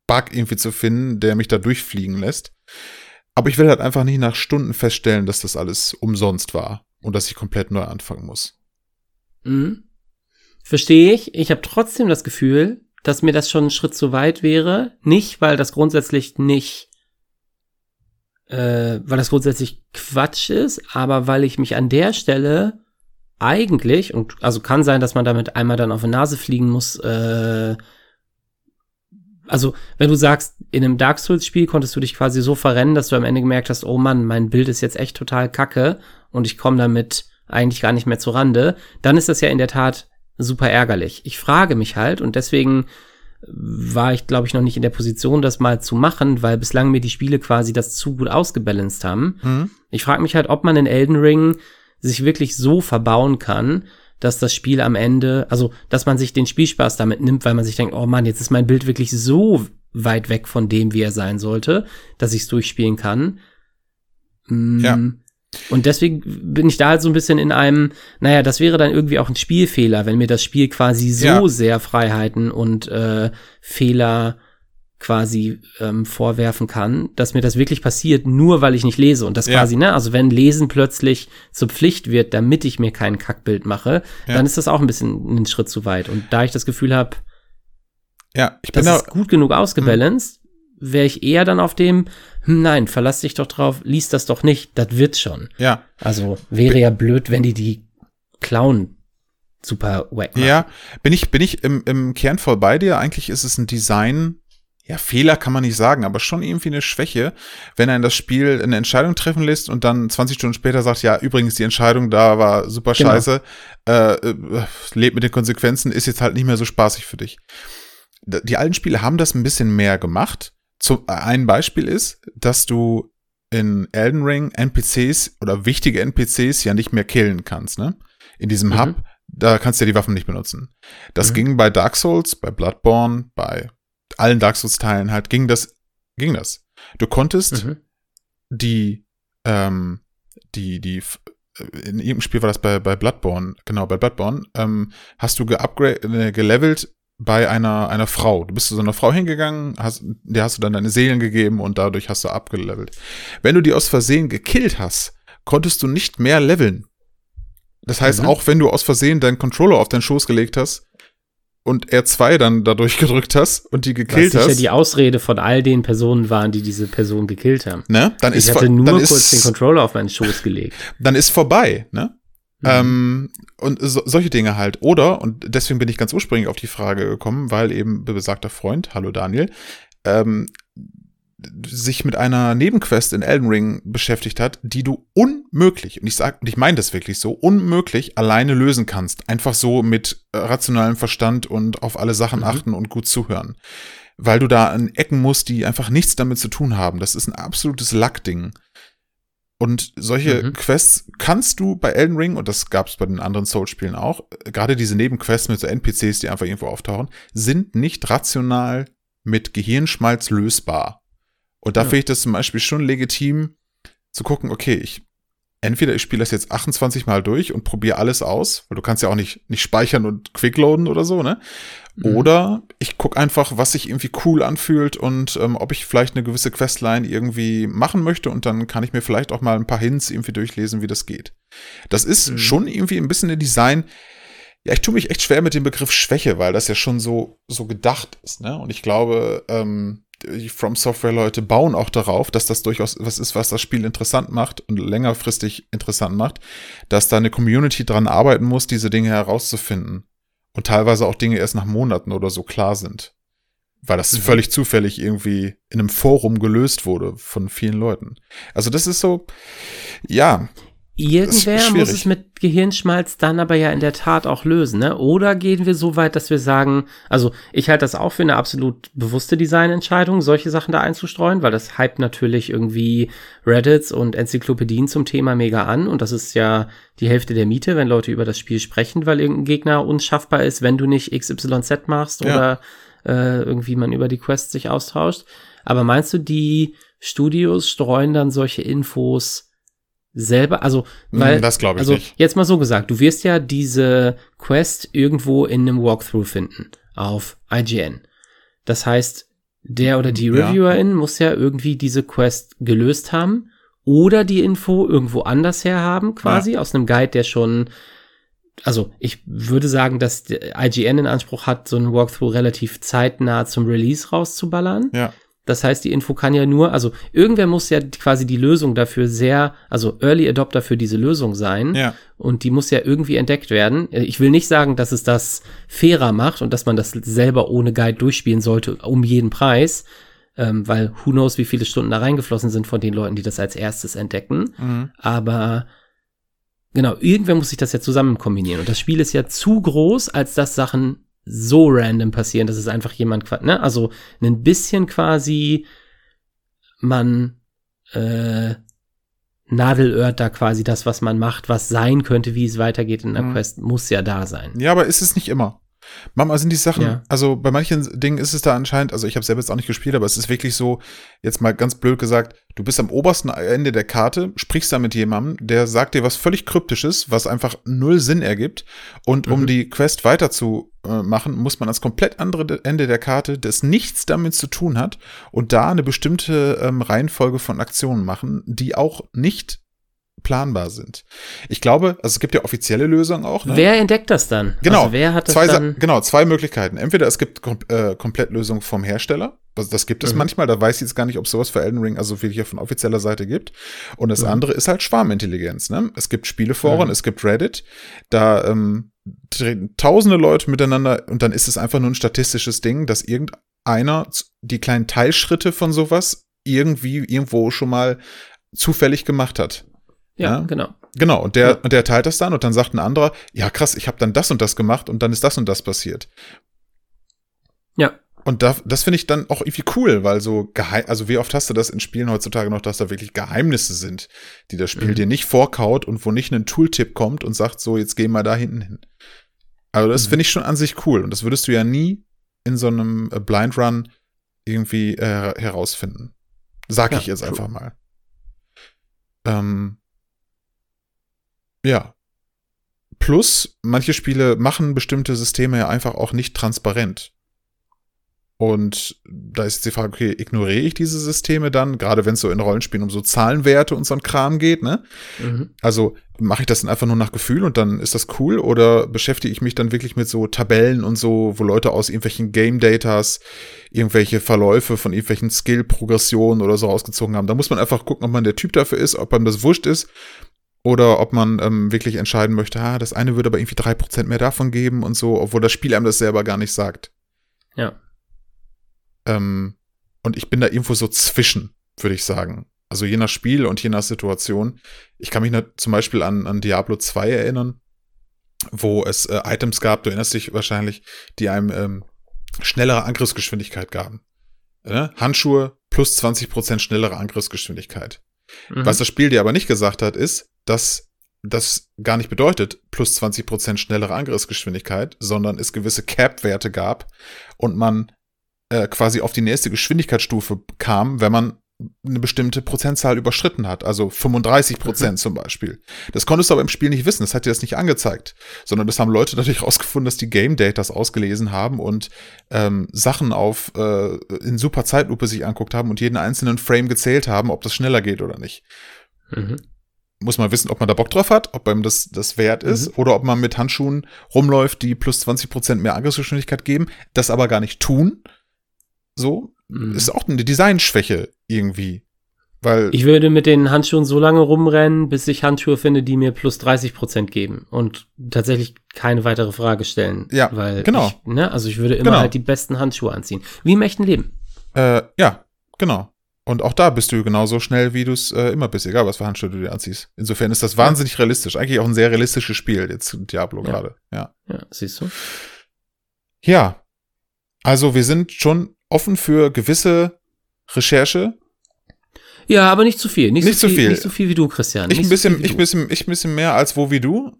Bug irgendwie zu finden, der mich da durchfliegen lässt. Aber ich will halt einfach nicht nach Stunden feststellen, dass das alles umsonst war und dass ich komplett neu anfangen muss. Mhm. Verstehe ich. Ich habe trotzdem das Gefühl, dass mir das schon ein Schritt zu weit wäre. Nicht, weil das grundsätzlich nicht, äh, weil das grundsätzlich Quatsch ist, aber weil ich mich an der Stelle eigentlich, und also kann sein, dass man damit einmal dann auf die Nase fliegen muss, äh, also wenn du sagst, in einem Dark Souls-Spiel konntest du dich quasi so verrennen, dass du am Ende gemerkt hast, oh Mann, mein Bild ist jetzt echt total kacke und ich komme damit eigentlich gar nicht mehr zu Rande, dann ist das ja in der Tat super ärgerlich. Ich frage mich halt und deswegen war ich, glaube ich, noch nicht in der Position, das mal zu machen, weil bislang mir die Spiele quasi das zu gut ausgebalanced haben. Mhm. Ich frage mich halt, ob man in Elden Ring sich wirklich so verbauen kann, dass das Spiel am Ende, also dass man sich den Spielspaß damit nimmt, weil man sich denkt, oh Mann, jetzt ist mein Bild wirklich so weit weg von dem, wie er sein sollte, dass ich es durchspielen kann. Mm. Ja. Und deswegen bin ich da halt so ein bisschen in einem, naja, das wäre dann irgendwie auch ein Spielfehler, wenn mir das Spiel quasi so ja. sehr Freiheiten und äh, Fehler quasi ähm, vorwerfen kann, dass mir das wirklich passiert, nur weil ich nicht lese. Und das ja. quasi, ne, also wenn Lesen plötzlich zur Pflicht wird, damit ich mir kein Kackbild mache, ja. dann ist das auch ein bisschen ein Schritt zu weit. Und da ich das Gefühl habe, ja, ich bin das da, ist gut genug ausgebalanced, hm. wäre ich eher dann auf dem, hm, nein, verlass dich doch drauf, lies das doch nicht, das wird schon. Ja. Also wäre ja blöd, wenn die die klauen super wack machen. Ja, bin ich, bin ich im, im Kern voll bei dir. Eigentlich ist es ein Design, ja, Fehler kann man nicht sagen, aber schon irgendwie eine Schwäche, wenn er in das Spiel eine Entscheidung treffen lässt und dann 20 Stunden später sagt, ja, übrigens, die Entscheidung da war super Genau. scheiße, äh, äh, lebt mit den Konsequenzen, ist jetzt halt nicht mehr so spaßig für dich. Die alten Spiele haben das ein bisschen mehr gemacht. Zum, ein Beispiel ist, dass du in Elden Ring NPCs oder wichtige NPCs ja nicht mehr killen kannst, ne? In diesem Mhm. Hub, da kannst du ja die Waffen nicht benutzen. Das Mhm. ging bei Dark Souls, bei Bloodborne, bei allen Dark Souls-Teilen halt, ging das, ging das. Du konntest Mhm. die, ähm, die, die, f- in irgendeinem Spiel war das bei, bei Bloodborne, genau, bei Bloodborne, ähm, hast du äh, gelevelt bei einer, einer Frau. Du bist zu so einer Frau hingegangen, hast, der hast du dann deine Seelen gegeben und dadurch hast du abgelevelt. Wenn du die aus Versehen gekillt hast, konntest du nicht mehr leveln. Das heißt, Mhm. auch wenn du aus Versehen deinen Controller auf deinen Schoß gelegt hast und R2 dann dadurch gedrückt hast und die Was gekillt sicher hast, die Ausrede von all den Personen waren, die diese Person gekillt haben. ne, dann ist Ich vor- hatte nur dann kurz ist, den Controller auf meinen Schoß gelegt. dann ist vorbei, ne? Mhm. Ähm, und so, solche Dinge halt. Oder, und deswegen bin ich ganz ursprünglich auf die Frage gekommen, weil eben besagter Freund, hallo Daniel, ähm, sich mit einer Nebenquest in Elden Ring beschäftigt hat, die du unmöglich, und ich sag, und ich meine das wirklich so, unmöglich alleine lösen kannst. Einfach so mit äh, rationalem Verstand und auf alle Sachen Mhm. achten und gut zuhören. Weil du da an Ecken musst, die einfach nichts damit zu tun haben. Das ist ein absolutes Lackding. Und solche Mhm. Quests kannst du bei Elden Ring, und das gab es bei den anderen Souls-Spielen auch, gerade diese Nebenquests mit so NPCs, die einfach irgendwo auftauchen, sind nicht rational mit Gehirnschmalz lösbar. Und da Ja. finde ich das zum Beispiel schon legitim zu gucken, okay, ich entweder ich spiele das jetzt 28 Mal durch und probiere alles aus, weil du kannst ja auch nicht, nicht speichern und quickloaden oder so, ne? Mhm. Oder ich gucke einfach, was sich irgendwie cool anfühlt und ähm, ob ich vielleicht eine gewisse Questline irgendwie machen möchte und dann kann ich mir vielleicht auch mal ein paar Hints irgendwie durchlesen, wie das geht. Das ist Mhm. schon irgendwie ein bisschen ein Design. Ja, ich tue mich echt schwer mit dem Begriff Schwäche, weil das ja schon so, so gedacht ist, ne? Und ich glaube, ähm, die From Software-Leute bauen auch darauf, dass das durchaus was ist, was das Spiel interessant macht und längerfristig interessant macht, dass da eine Community dran arbeiten muss, diese Dinge herauszufinden. Und teilweise auch Dinge erst nach Monaten oder so klar sind. Weil das Mhm. völlig zufällig irgendwie in einem Forum gelöst wurde von vielen Leuten. Also das ist so, ja, Irgendwer muss es mit Gehirnschmalz dann aber ja in der Tat auch lösen, ne? Oder gehen wir so weit, dass wir sagen, also ich halte das auch für eine absolut bewusste Designentscheidung, solche Sachen da einzustreuen, weil das hypt natürlich irgendwie Reddits und Enzyklopädien zum Thema mega an und das ist ja die Hälfte der Miete, wenn Leute über das Spiel sprechen, weil irgendein Gegner unschaffbar ist, wenn du nicht XYZ machst Ja. oder äh, irgendwie man über die Quest sich austauscht. Aber meinst du, die Studios streuen dann solche Infos selber, also weil Hm, das glaube ich also nicht. jetzt mal so gesagt, du wirst ja diese Quest irgendwo in einem Walkthrough finden auf IGN. Das heißt, der oder die Ja. Reviewerin muss ja irgendwie diese Quest gelöst haben oder die Info irgendwo anders her haben, quasi aus einem Guide, der schon also ich würde sagen, dass IGN in Anspruch hat, so einen Walkthrough relativ zeitnah zum Release rauszuballern. Ja. Das heißt, die Info kann ja nur, also irgendwer muss ja quasi die Lösung dafür sehr, also Early Adopter für diese Lösung sein. Ja. Und die muss ja irgendwie entdeckt werden. Ich will nicht sagen, dass es das fairer macht und dass man das selber ohne Guide durchspielen sollte, um jeden Preis. Ähm, weil who knows, wie viele Stunden da reingeflossen sind von den Leuten, die das als erstes entdecken. Mhm. Aber genau, irgendwer muss sich das ja zusammen kombinieren. Und das Spiel ist ja zu groß, als dass Sachen so random passieren, dass es einfach jemand, ne, also ein bisschen quasi man äh, nadelört da quasi das, was man macht, was sein könnte, wie es weitergeht in der Mhm. Quest, muss ja da sein. Ja, aber ist es nicht immer. Mama, sind die Sachen, Ja. also bei manchen Dingen ist es da anscheinend, also ich habe selber jetzt auch nicht gespielt, aber es ist wirklich so, jetzt mal ganz blöd gesagt, du bist am obersten Ende der Karte, sprichst da mit jemandem, der sagt dir was völlig Kryptisches, was einfach null Sinn ergibt. Und um Mhm. die Quest weiterzumachen, äh, machen, muss man ans komplett andere Ende der Karte, das nichts damit zu tun hat, und da eine bestimmte ähm, Reihenfolge von Aktionen machen, die auch nicht planbar sind. Ich glaube, also es gibt ja offizielle Lösungen auch. Ne? Wer entdeckt das dann? Genau, Also wer hat das zwei, dann? genau, zwei Möglichkeiten. Entweder es gibt kom äh, Komplettlösungen vom Hersteller. Das, das gibt es Mhm. manchmal. Da weiß ich jetzt gar nicht, ob sowas für Elden Ring also wirklich von offizieller Seite gibt. Und das Mhm. andere ist halt Schwarmintelligenz. Ne? Es gibt Spieleforen, Mhm. es gibt Reddit. Da ähm, treten tausende Leute miteinander und dann ist es einfach nur ein statistisches Ding, dass irgend einer z- die kleinen Teilschritte von sowas irgendwie irgendwo schon mal zufällig gemacht hat. Ja, Ja. genau. Genau, und der, Ja. und der teilt das dann und dann sagt ein anderer, ja krass, ich habe dann das und das gemacht und dann ist das und das passiert. Ja. Und da, das finde ich dann auch irgendwie cool, weil so geheim, also wie oft hast du das in Spielen heutzutage noch, dass da wirklich Geheimnisse sind, die das Spiel Mhm. dir nicht vorkaut und wo nicht ein Tooltip kommt und sagt, so, jetzt geh mal da hinten hin. Also das Mhm. finde ich schon an sich cool und das würdest du ja nie in so einem äh, Blind Run irgendwie äh, herausfinden. Sag Ja, ich jetzt einfach mal. Ähm, ja. Plus, manche Spiele machen bestimmte Systeme ja einfach auch nicht transparent. Und da ist jetzt die Frage, okay, ignoriere ich diese Systeme dann, gerade wenn es so in Rollenspielen um so Zahlenwerte und so ein Kram geht, ne? Mhm. Also mache ich das dann einfach nur nach Gefühl und dann ist das cool oder beschäftige ich mich dann wirklich mit so Tabellen und so, wo Leute aus irgendwelchen Game Datas irgendwelche Verläufe von irgendwelchen Skill-Progressionen oder so rausgezogen haben. Da muss man einfach gucken, ob man der Typ dafür ist, ob einem das wurscht ist oder ob man ähm, wirklich entscheiden möchte, ah, das eine würde aber irgendwie drei Prozent mehr davon geben und so, obwohl das Spiel einem das selber gar nicht sagt. Ja. Ähm, und ich bin da irgendwo so zwischen, würde ich sagen. Also je nach Spiel und je nach Situation. Ich kann mich zum Beispiel an, an Diablo 2 erinnern, wo es äh, Items gab, du erinnerst dich wahrscheinlich, die einem ähm, schnellere Angriffsgeschwindigkeit gaben. Äh, Handschuhe plus 20% schnellere Angriffsgeschwindigkeit. Mhm. Was das Spiel dir aber nicht gesagt hat, ist, dass das gar nicht bedeutet plus 20% schnellere Angriffsgeschwindigkeit, sondern es gewisse Cap-Werte gab und man äh, quasi auf die nächste Geschwindigkeitsstufe kam, wenn man eine bestimmte Prozentzahl überschritten hat, also 35 Prozent zum Beispiel. Das konntest du aber im Spiel nicht wissen, das hat dir das nicht angezeigt, sondern das haben Leute dadurch rausgefunden, dass die Game Datas ausgelesen haben und ähm, Sachen auf äh, in super Zeitlupe sich anguckt haben und jeden einzelnen Frame gezählt haben, ob das schneller geht oder nicht Mhm. muss man wissen, ob man da Bock drauf hat, ob einem das, das wert ist Mhm. oder ob man mit Handschuhen rumläuft, die plus 20% mehr Angriffsgeschwindigkeit geben, das aber gar nicht tun. So, Mhm. ist auch eine Designschwäche irgendwie. Weil, Ich würde mit den Handschuhen so lange rumrennen, bis ich Handschuhe finde, die mir plus 30 Prozent geben und tatsächlich keine weitere Frage stellen. Ja, weil genau. Ich, ne, also ich würde immer Genau. halt die besten Handschuhe anziehen. Wie im echten Leben. äh, ja, genau. Und auch da bist du genauso schnell, wie du es äh, immer bist, egal was für Handschuhe du dir anziehst. Insofern ist das wahnsinnig realistisch. Eigentlich auch ein sehr realistisches Spiel, jetzt Diablo Ja. gerade. Ja. Ja, siehst du? Ja. Also wir sind schon offen für gewisse Recherche, Ja, aber nicht zu viel. Nicht, Nicht so zu viel, viel. Nicht so viel wie du, Christian. Ich Nicht ein so bisschen, wie ich bisschen, ich bisschen mehr als wo wie du,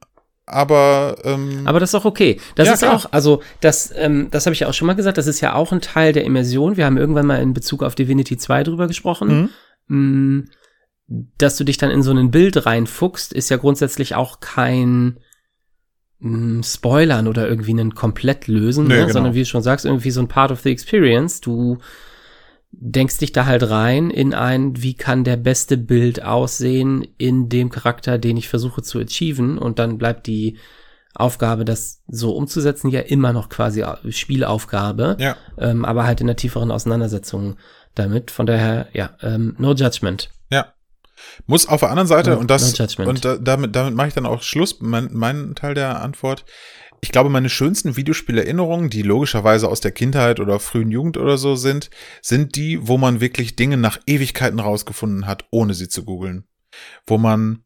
aber ähm, Aber das ist auch okay. Das Ja, ist klar. auch, also das, ähm, das habe ich ja auch schon mal gesagt, das ist ja auch ein Teil der Immersion. Wir haben irgendwann mal in Bezug auf Divinity 2 drüber gesprochen. mhm. Mm, Dass du dich dann in so ein Bild reinfuchst, ist ja grundsätzlich auch kein mm, Spoilern oder irgendwie einen komplett lösen, Nö, ne? genau. sondern wie du schon sagst, irgendwie so ein Part of the experience. Du denkst dich da halt rein in ein, wie kann der beste Bild aussehen in dem Charakter, den ich versuche zu achieven und dann bleibt die Aufgabe, das so umzusetzen, ja immer noch quasi Spielaufgabe, ja, ähm, aber halt in der tieferen Auseinandersetzung damit. Von daher, ja, ähm, no judgment. ja. Muss auf der anderen Seite, und das, und da, damit, damit mache ich dann auch Schluss, mein, mein Teil der Antwort. Ich glaube, meine schönsten Videospielerinnerungen, die logischerweise aus der Kindheit oder frühen Jugend oder so sind, sind die, wo man wirklich Dinge nach Ewigkeiten rausgefunden hat, ohne sie zu googeln. Wo man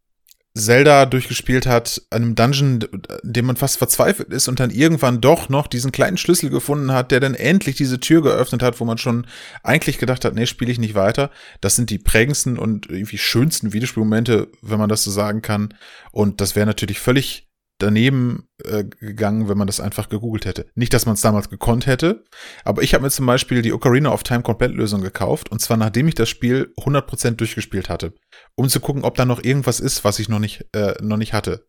Zelda durchgespielt hat, einem Dungeon, dem man fast verzweifelt ist und dann irgendwann doch noch diesen kleinen Schlüssel gefunden hat, der dann endlich diese Tür geöffnet hat, wo man schon eigentlich gedacht hat, nee, spiele ich nicht weiter. Das sind die prägendsten und irgendwie schönsten Videospielmomente, wenn man das so sagen kann. Und das wäre natürlich völlig daneben äh, gegangen, wenn man das einfach gegoogelt hätte. Nicht, dass man es damals gekonnt hätte, aber ich habe mir zum Beispiel die Ocarina of Time Komplettlösung gekauft und zwar nachdem ich das Spiel 100% durchgespielt hatte, um zu gucken, ob da noch irgendwas ist, was ich noch nicht äh, noch nicht hatte.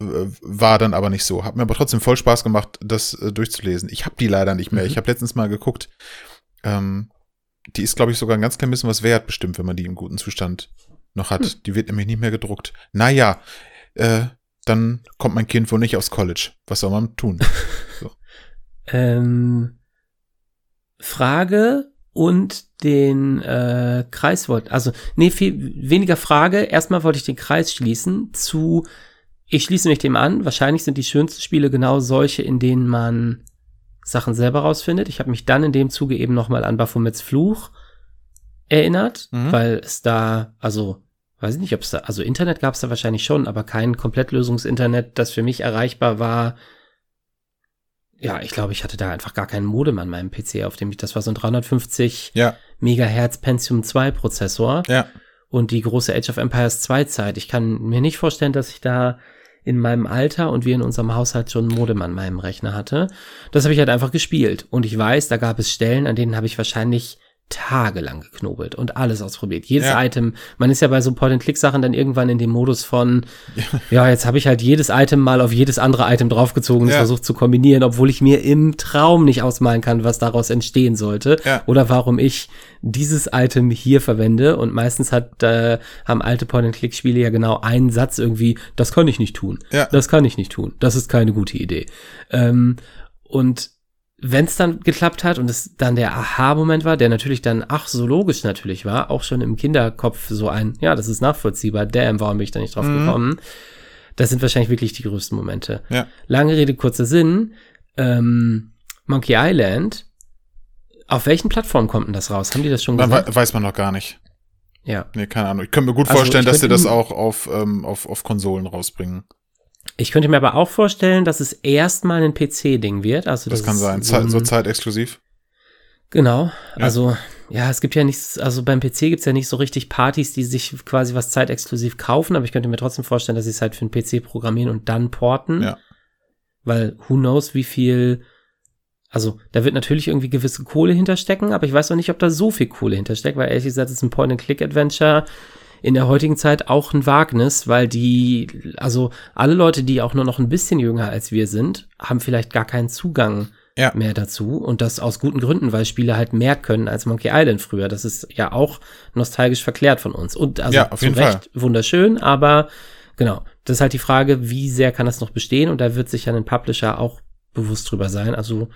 Äh, War dann aber nicht so. Hat mir aber trotzdem voll Spaß gemacht, das äh, durchzulesen. Ich habe die leider nicht mehr. Mhm. Ich habe letztens mal geguckt. Ähm, die ist, glaube ich, sogar ein ganz klein bisschen was wert, bestimmt, wenn man die im guten Zustand noch hat. Hm. Die wird nämlich nicht mehr gedruckt. Naja, äh, dann kommt mein Kind wohl nicht aufs College. Was soll man tun? Ähm, Frage und den äh, Kreis wollte, also nee, viel weniger Frage. Erstmal wollte ich den Kreis schließen zu, ich schließe mich dem an. Wahrscheinlich sind die schönsten Spiele genau solche, in denen man Sachen selber rausfindet. Ich habe mich dann in dem Zuge eben nochmal an Baphomets Fluch erinnert, Mhm. weil es da, also, weiß ich nicht, ob es da, also Internet gab es da wahrscheinlich schon, aber kein Komplettlösungs-Internet, das für mich erreichbar war. Ja, ich glaube, ich hatte da einfach gar keinen Modem an meinem PC, auf dem ich, das war so ein 350 Ja, Megahertz Pentium 2 Prozessor ja. und die große Age of Empires 2 Zeit. Ich kann mir nicht vorstellen, dass ich da in meinem Alter und wir in unserem Haushalt schon ein Modem an meinem Rechner hatte. Das habe ich halt einfach gespielt. Und ich weiß, da gab es Stellen, an denen habe ich wahrscheinlich tagelang geknobelt und alles ausprobiert. Jedes Ja. Item, man ist ja bei so Point-and-Click-Sachen dann irgendwann in dem Modus von, ja, jetzt habe ich halt jedes Item mal auf jedes andere Item draufgezogen und Ja. versucht zu kombinieren, obwohl ich mir im Traum nicht ausmalen kann, was daraus entstehen sollte Ja. oder warum ich dieses Item hier verwende. Und meistens hat, äh, haben alte Point-and-Click-Spiele ja genau einen Satz irgendwie, das kann ich nicht tun. Ja. Das kann ich nicht tun. Das ist keine gute Idee. Ähm, und wenn es dann geklappt hat und es dann der Aha-Moment war, der natürlich dann ach so logisch natürlich war, auch schon im Kinderkopf so ein, ja, das ist nachvollziehbar, damn, warum bin ich da nicht drauf Mhm. gekommen? Das sind wahrscheinlich wirklich die größten Momente. Ja. Lange Rede, kurzer Sinn. Ähm, Monkey Island, auf welchen Plattformen kommt denn das raus? Haben die das schon gesagt? wei- weiß man noch gar nicht. Ja. Nee, keine Ahnung. Ich könnte mir gut Also, vorstellen, dass sie das auch auf, ähm, auf, auf Konsolen rausbringen. Ich könnte mir aber auch vorstellen, dass es erstmal ein PC-Ding wird. Also Das, kann sein. So, so zeitexklusiv. Genau. Ja. Also, ja, es gibt ja nichts, also beim PC gibt's ja nicht so richtig Partys, die sich quasi was zeitexklusiv kaufen, aber ich könnte mir trotzdem vorstellen, dass sie es halt für den PC programmieren und dann porten. Ja. Weil who knows, wie viel. Also, da wird natürlich irgendwie gewisse Kohle hinterstecken, aber ich weiß auch nicht, ob da so viel Kohle hintersteckt, weil ehrlich gesagt ist ein Point-and-Click-Adventure in der heutigen Zeit auch ein Wagnis, weil die, also alle Leute, die auch nur noch ein bisschen jünger als wir sind, haben vielleicht gar keinen Zugang Ja. mehr dazu. Und das aus guten Gründen, weil Spiele halt mehr können als Monkey Island früher. Das ist ja auch nostalgisch verklärt von uns. Und also Ja, zu Recht wunderschön, aber genau, das ist halt die Frage, wie sehr kann das noch bestehen? Und da wird sich ja ein Publisher auch bewusst drüber sein. Also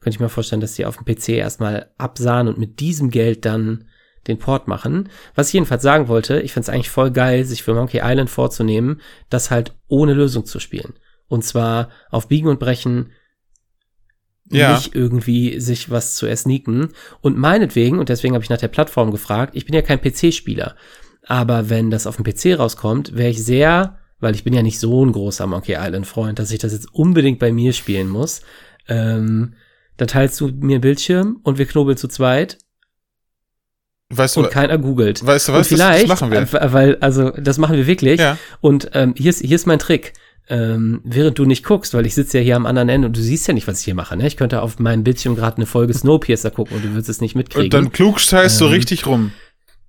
könnte ich mir vorstellen, dass die auf dem PC erstmal absahen und mit diesem Geld dann den Port machen. Was ich jedenfalls sagen wollte, ich find's eigentlich voll geil, sich für Monkey Island vorzunehmen, das halt ohne Lösung zu spielen. Und zwar auf Biegen und Brechen Ja. nicht irgendwie sich was zu ersneaken. Und meinetwegen, und deswegen habe ich nach der Plattform gefragt, ich bin ja kein PC-Spieler. Aber wenn das auf dem PC rauskommt, wäre ich sehr, weil ich bin ja nicht so ein großer Monkey Island-Freund, dass ich das jetzt unbedingt bei mir spielen muss. Ähm, dann teilst du mir Bildschirm und wir knobeln zu zweit Weißt du, und keiner googelt. weißt du was, das, vielleicht, das machen wir. äh, weil, also, das machen wir wirklich. Ja. Und ähm, hier, ist, hier ist mein Trick. Ähm, während du nicht guckst, weil ich sitze ja hier am anderen Ende und du siehst ja nicht, was ich hier mache. Ne? Ich könnte auf meinem Bildschirm gerade eine Folge Snowpiercer gucken und du würdest es nicht mitkriegen. Und dann klugscheißt du Ähm, richtig rum.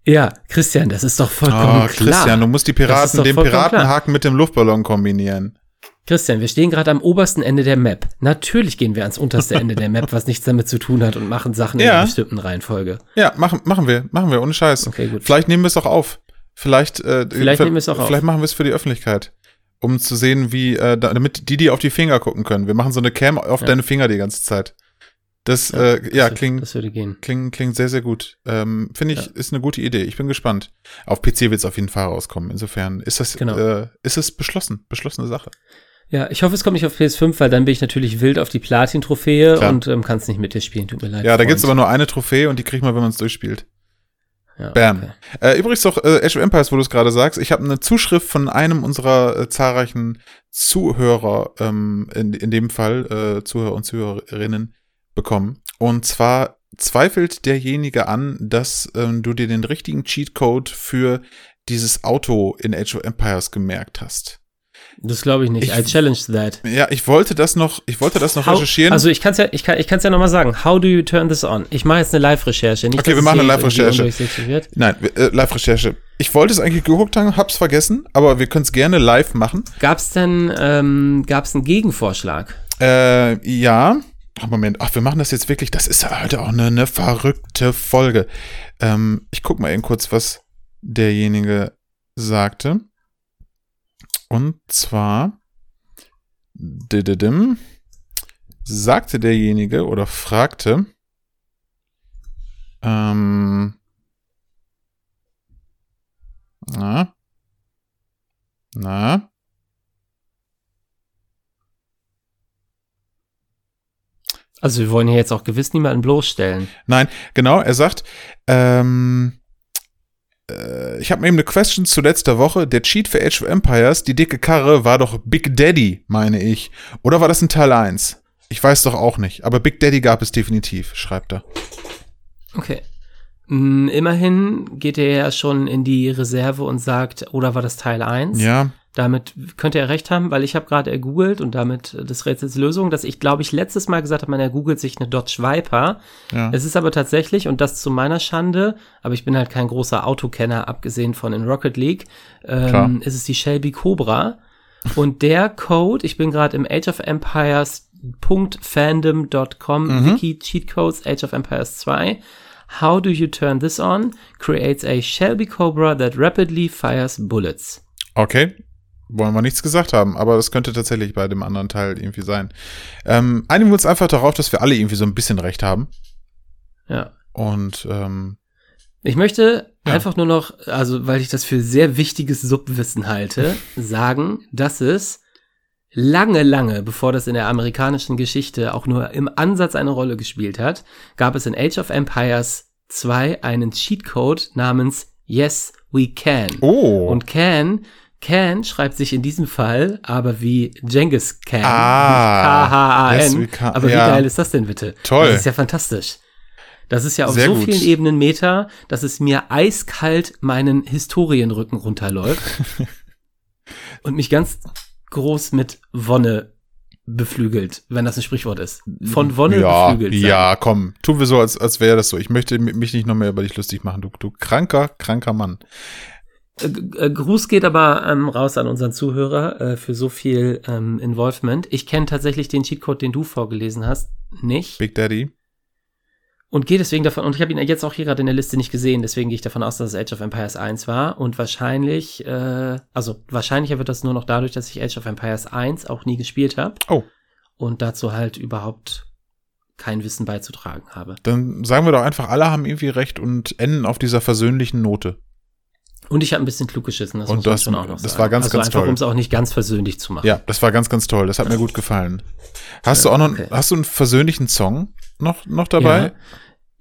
ja, Christian, das ist doch vollkommen Oh, klar. Christian, du musst die Das Piraten, den vollkommen klar. Piratenhaken mit dem Luftballon kombinieren. Christian, wir stehen gerade am obersten Ende der Map. Natürlich gehen wir ans unterste Ende der Map, was nichts damit zu tun hat und machen Sachen in Ja. einer bestimmten Reihenfolge. Ja, machen, machen wir, machen wir, ohne Scheiß. Okay, gut. Vielleicht nehmen wir es auch auf. Vielleicht, äh, Vielleicht für- nehmen wir es auch auf. Vielleicht machen wir es für die Öffentlichkeit. Um zu sehen, wie, äh, da- damit die, die auf die Finger gucken können. Wir machen so eine Cam auf Ja. deine Finger die ganze Zeit. Das, Ja, äh, ja, das, klingt, Das würde gehen. klingt, klingt sehr, sehr gut. Ähm, Finde ich, Ja. ist eine gute Idee. Ich bin gespannt. Auf PC wird es auf jeden Fall rauskommen. Insofern ist das, Genau. äh, ist es beschlossen, beschlossene Sache. Ja, ich hoffe, es kommt nicht auf PS5, weil dann bin ich natürlich wild auf die Platin-Trophäe und ähm, kann es nicht mit dir spielen. Tut mir leid. Ja, da gibt's Freund. aber nur eine Trophäe und die kriegt man, wenn man es durchspielt. Ja, Bam. okay. Äh, übrigens doch, äh, Age of Empires, wo du es gerade sagst, ich habe eine Zuschrift von einem unserer äh, zahlreichen Zuhörer, ähm, in, in dem Fall äh, Zuhörer und Zuhörerinnen, bekommen. Und zwar zweifelt derjenige an, dass ähm, du dir den richtigen Cheatcode für dieses Auto in Age of Empires gemerkt hast. Das glaube ich nicht. Ich- I challenge that. Ja, ich wollte das noch, ich wollte das noch How- recherchieren. Also ich kann es ja, ich kann, ich kann's ja nochmal sagen. How do you turn this on? Ich mache jetzt eine Live-Recherche. Okay, wir machen eine Live-Recherche. Nein, äh, Live-Recherche. Ich wollte es eigentlich geguckt haben, hab's vergessen, aber wir können es gerne live machen. Gab's denn, ähm, gab's einen Gegenvorschlag? Äh, ja. Ach, Moment, ach, wir machen das jetzt wirklich. Das ist heute auch eine, eine verrückte Folge. Ähm, ich guck mal eben kurz, was derjenige sagte. Und zwar dididim, sagte derjenige oder fragte, ähm, na, na, Also wir wollen hier jetzt auch gewiss niemanden bloßstellen. Nein, genau, er sagt, ähm, äh, ich habe mir eben eine Question zu letzter Woche. Der Cheat für Age of Empires, die dicke Karre, war doch Big Daddy, meine ich. Oder war das in Teil 1? Ich weiß doch auch nicht. Aber Big Daddy gab es definitiv, schreibt er. Okay. Mm, Immerhin geht er ja schon in die Reserve und sagt, oder war das Teil 1? Ja, Damit könnte er recht haben, weil ich habe gerade ergoogelt und damit äh, des Rätsels Lösung, dass ich, glaube ich, letztes Mal gesagt habe, man ergoogelt sich eine Dodge Viper. ja. Es ist aber tatsächlich, und das zu meiner Schande, aber ich bin halt kein großer Autokenner, abgesehen von in Rocket League, ähm, ist es die Shelby Cobra. Und der Code, ich bin gerade im Age of Empires .fandom.com Mhm. Wiki Cheat Codes Age of Empires 2. How do you turn this on? Creates a Shelby Cobra that rapidly fires bullets. Okay. Wollen wir nichts gesagt haben, aber das könnte tatsächlich bei dem anderen Teil irgendwie sein. Ähm, einigen wir uns einfach darauf, dass wir alle irgendwie so ein bisschen recht haben. Ja. Und ähm, Ich möchte Ja. einfach nur noch, also weil ich das für sehr wichtiges Subwissen halte, sagen, dass es lange, lange, bevor das in der amerikanischen Geschichte auch nur im Ansatz eine Rolle gespielt hat, gab es in Age of Empires 2 einen Cheatcode namens Yes, We Can. oh, Und Can, Can schreibt sich in diesem Fall aber wie Genghis Khan. Ah. K-H-A-N. Yes, aber wie Ja. geil ist das denn bitte? Toll. Das ist ja fantastisch. Das ist ja auf Sehr so gut. vielen Ebenen Meta, dass es mir eiskalt meinen Historienrücken runterläuft und mich ganz groß mit Wonne beflügelt, wenn das ein Sprichwort ist. Von Wonne ja, beflügelt sein. ja, komm, tun wir so, als, als wäre das so. Ich möchte mi- mich nicht noch mehr über dich lustig machen, du, du kranker, kranker Mann. Äh, äh, Gruß geht aber ähm, raus an unseren Zuhörer äh, für so viel ähm, Involvement. Ich kenne tatsächlich den Cheatcode, den du vorgelesen hast, nicht. Big Daddy. Und gehe deswegen davon, und ich habe ihn jetzt auch hier gerade in der Liste nicht gesehen, deswegen gehe ich davon aus, dass es Age of Empires 1 war. Und wahrscheinlich, äh, also wahrscheinlicher wird das nur noch dadurch, dass ich Age of Empires 1 auch nie gespielt habe. Oh. Und dazu halt überhaupt kein Wissen beizutragen habe. Dann sagen wir doch einfach, alle haben irgendwie recht und enden auf dieser versöhnlichen Note. Und ich habe ein bisschen klug geschissen, das Und muss das- schon auch noch das sagen. war ganz, also ganz einfach, toll. um es auch nicht ganz versöhnlich zu machen. Ja, das war ganz, ganz toll. Das hat mir gut gefallen. Hast Ja, du auch noch, okay. hast du einen versöhnlichen Song noch, noch dabei? Ja.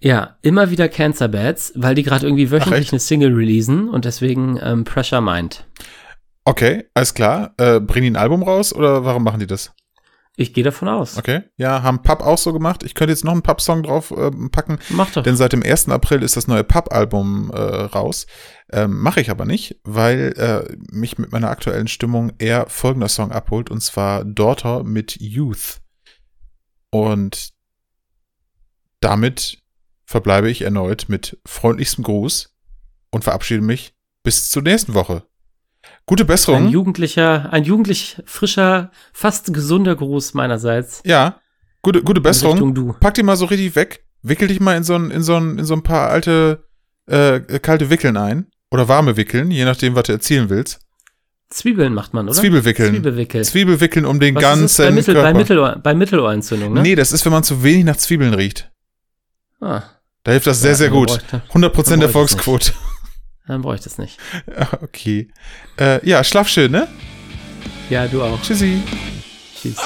Ja, immer wieder Cancer Bats, weil die gerade irgendwie wöchentlich echt? eine Single releasen und deswegen ähm, Pressure Mind. Okay, alles klar. Äh, bringen die ein Album raus oder warum machen die das? Ich gehe davon aus. Okay. Ja, haben Pub auch so gemacht. Ich könnte jetzt noch einen Pub-Song drauf ähm, packen, Mach doch. denn seit dem 1. April ist das neue Pub-Album äh, raus. Ähm, Mache ich aber nicht, weil äh, mich mit meiner aktuellen Stimmung eher folgender Song abholt, und zwar Daughter mit Youth. Und damit verbleibe ich erneut mit freundlichstem Gruß und verabschiede mich bis zur nächsten Woche. Gute ein Besserung. jugendlicher, ein jugendlich frischer, fast gesunder Gruß meinerseits. Ja, gute, gute Besserung. Du. Pack die mal so richtig weg. Wickel dich mal in so ein, in so ein, in so ein paar alte, äh, kalte Wickeln ein. Oder warme Wickeln, je nachdem, was du erzielen willst. Zwiebeln macht man, oder? Zwiebelwickeln. Zwiebelwickel. Zwiebelwickeln um den Was ganzen? Bei, Mittel, Körper. bei, Mittelohr, bei Mittelohrentzündung, ne? Nee, das ist, wenn man zu wenig nach Zwiebeln riecht. Ah, Da hilft das sehr, Ja, sehr dann gut. bräuchte- 100% dann bräuchte es Erfolgsquote. Dann brauche ich das nicht. Okay. Äh, ja, schlaf schön, ne? Ja, du auch. Tschüssi. Tschüss.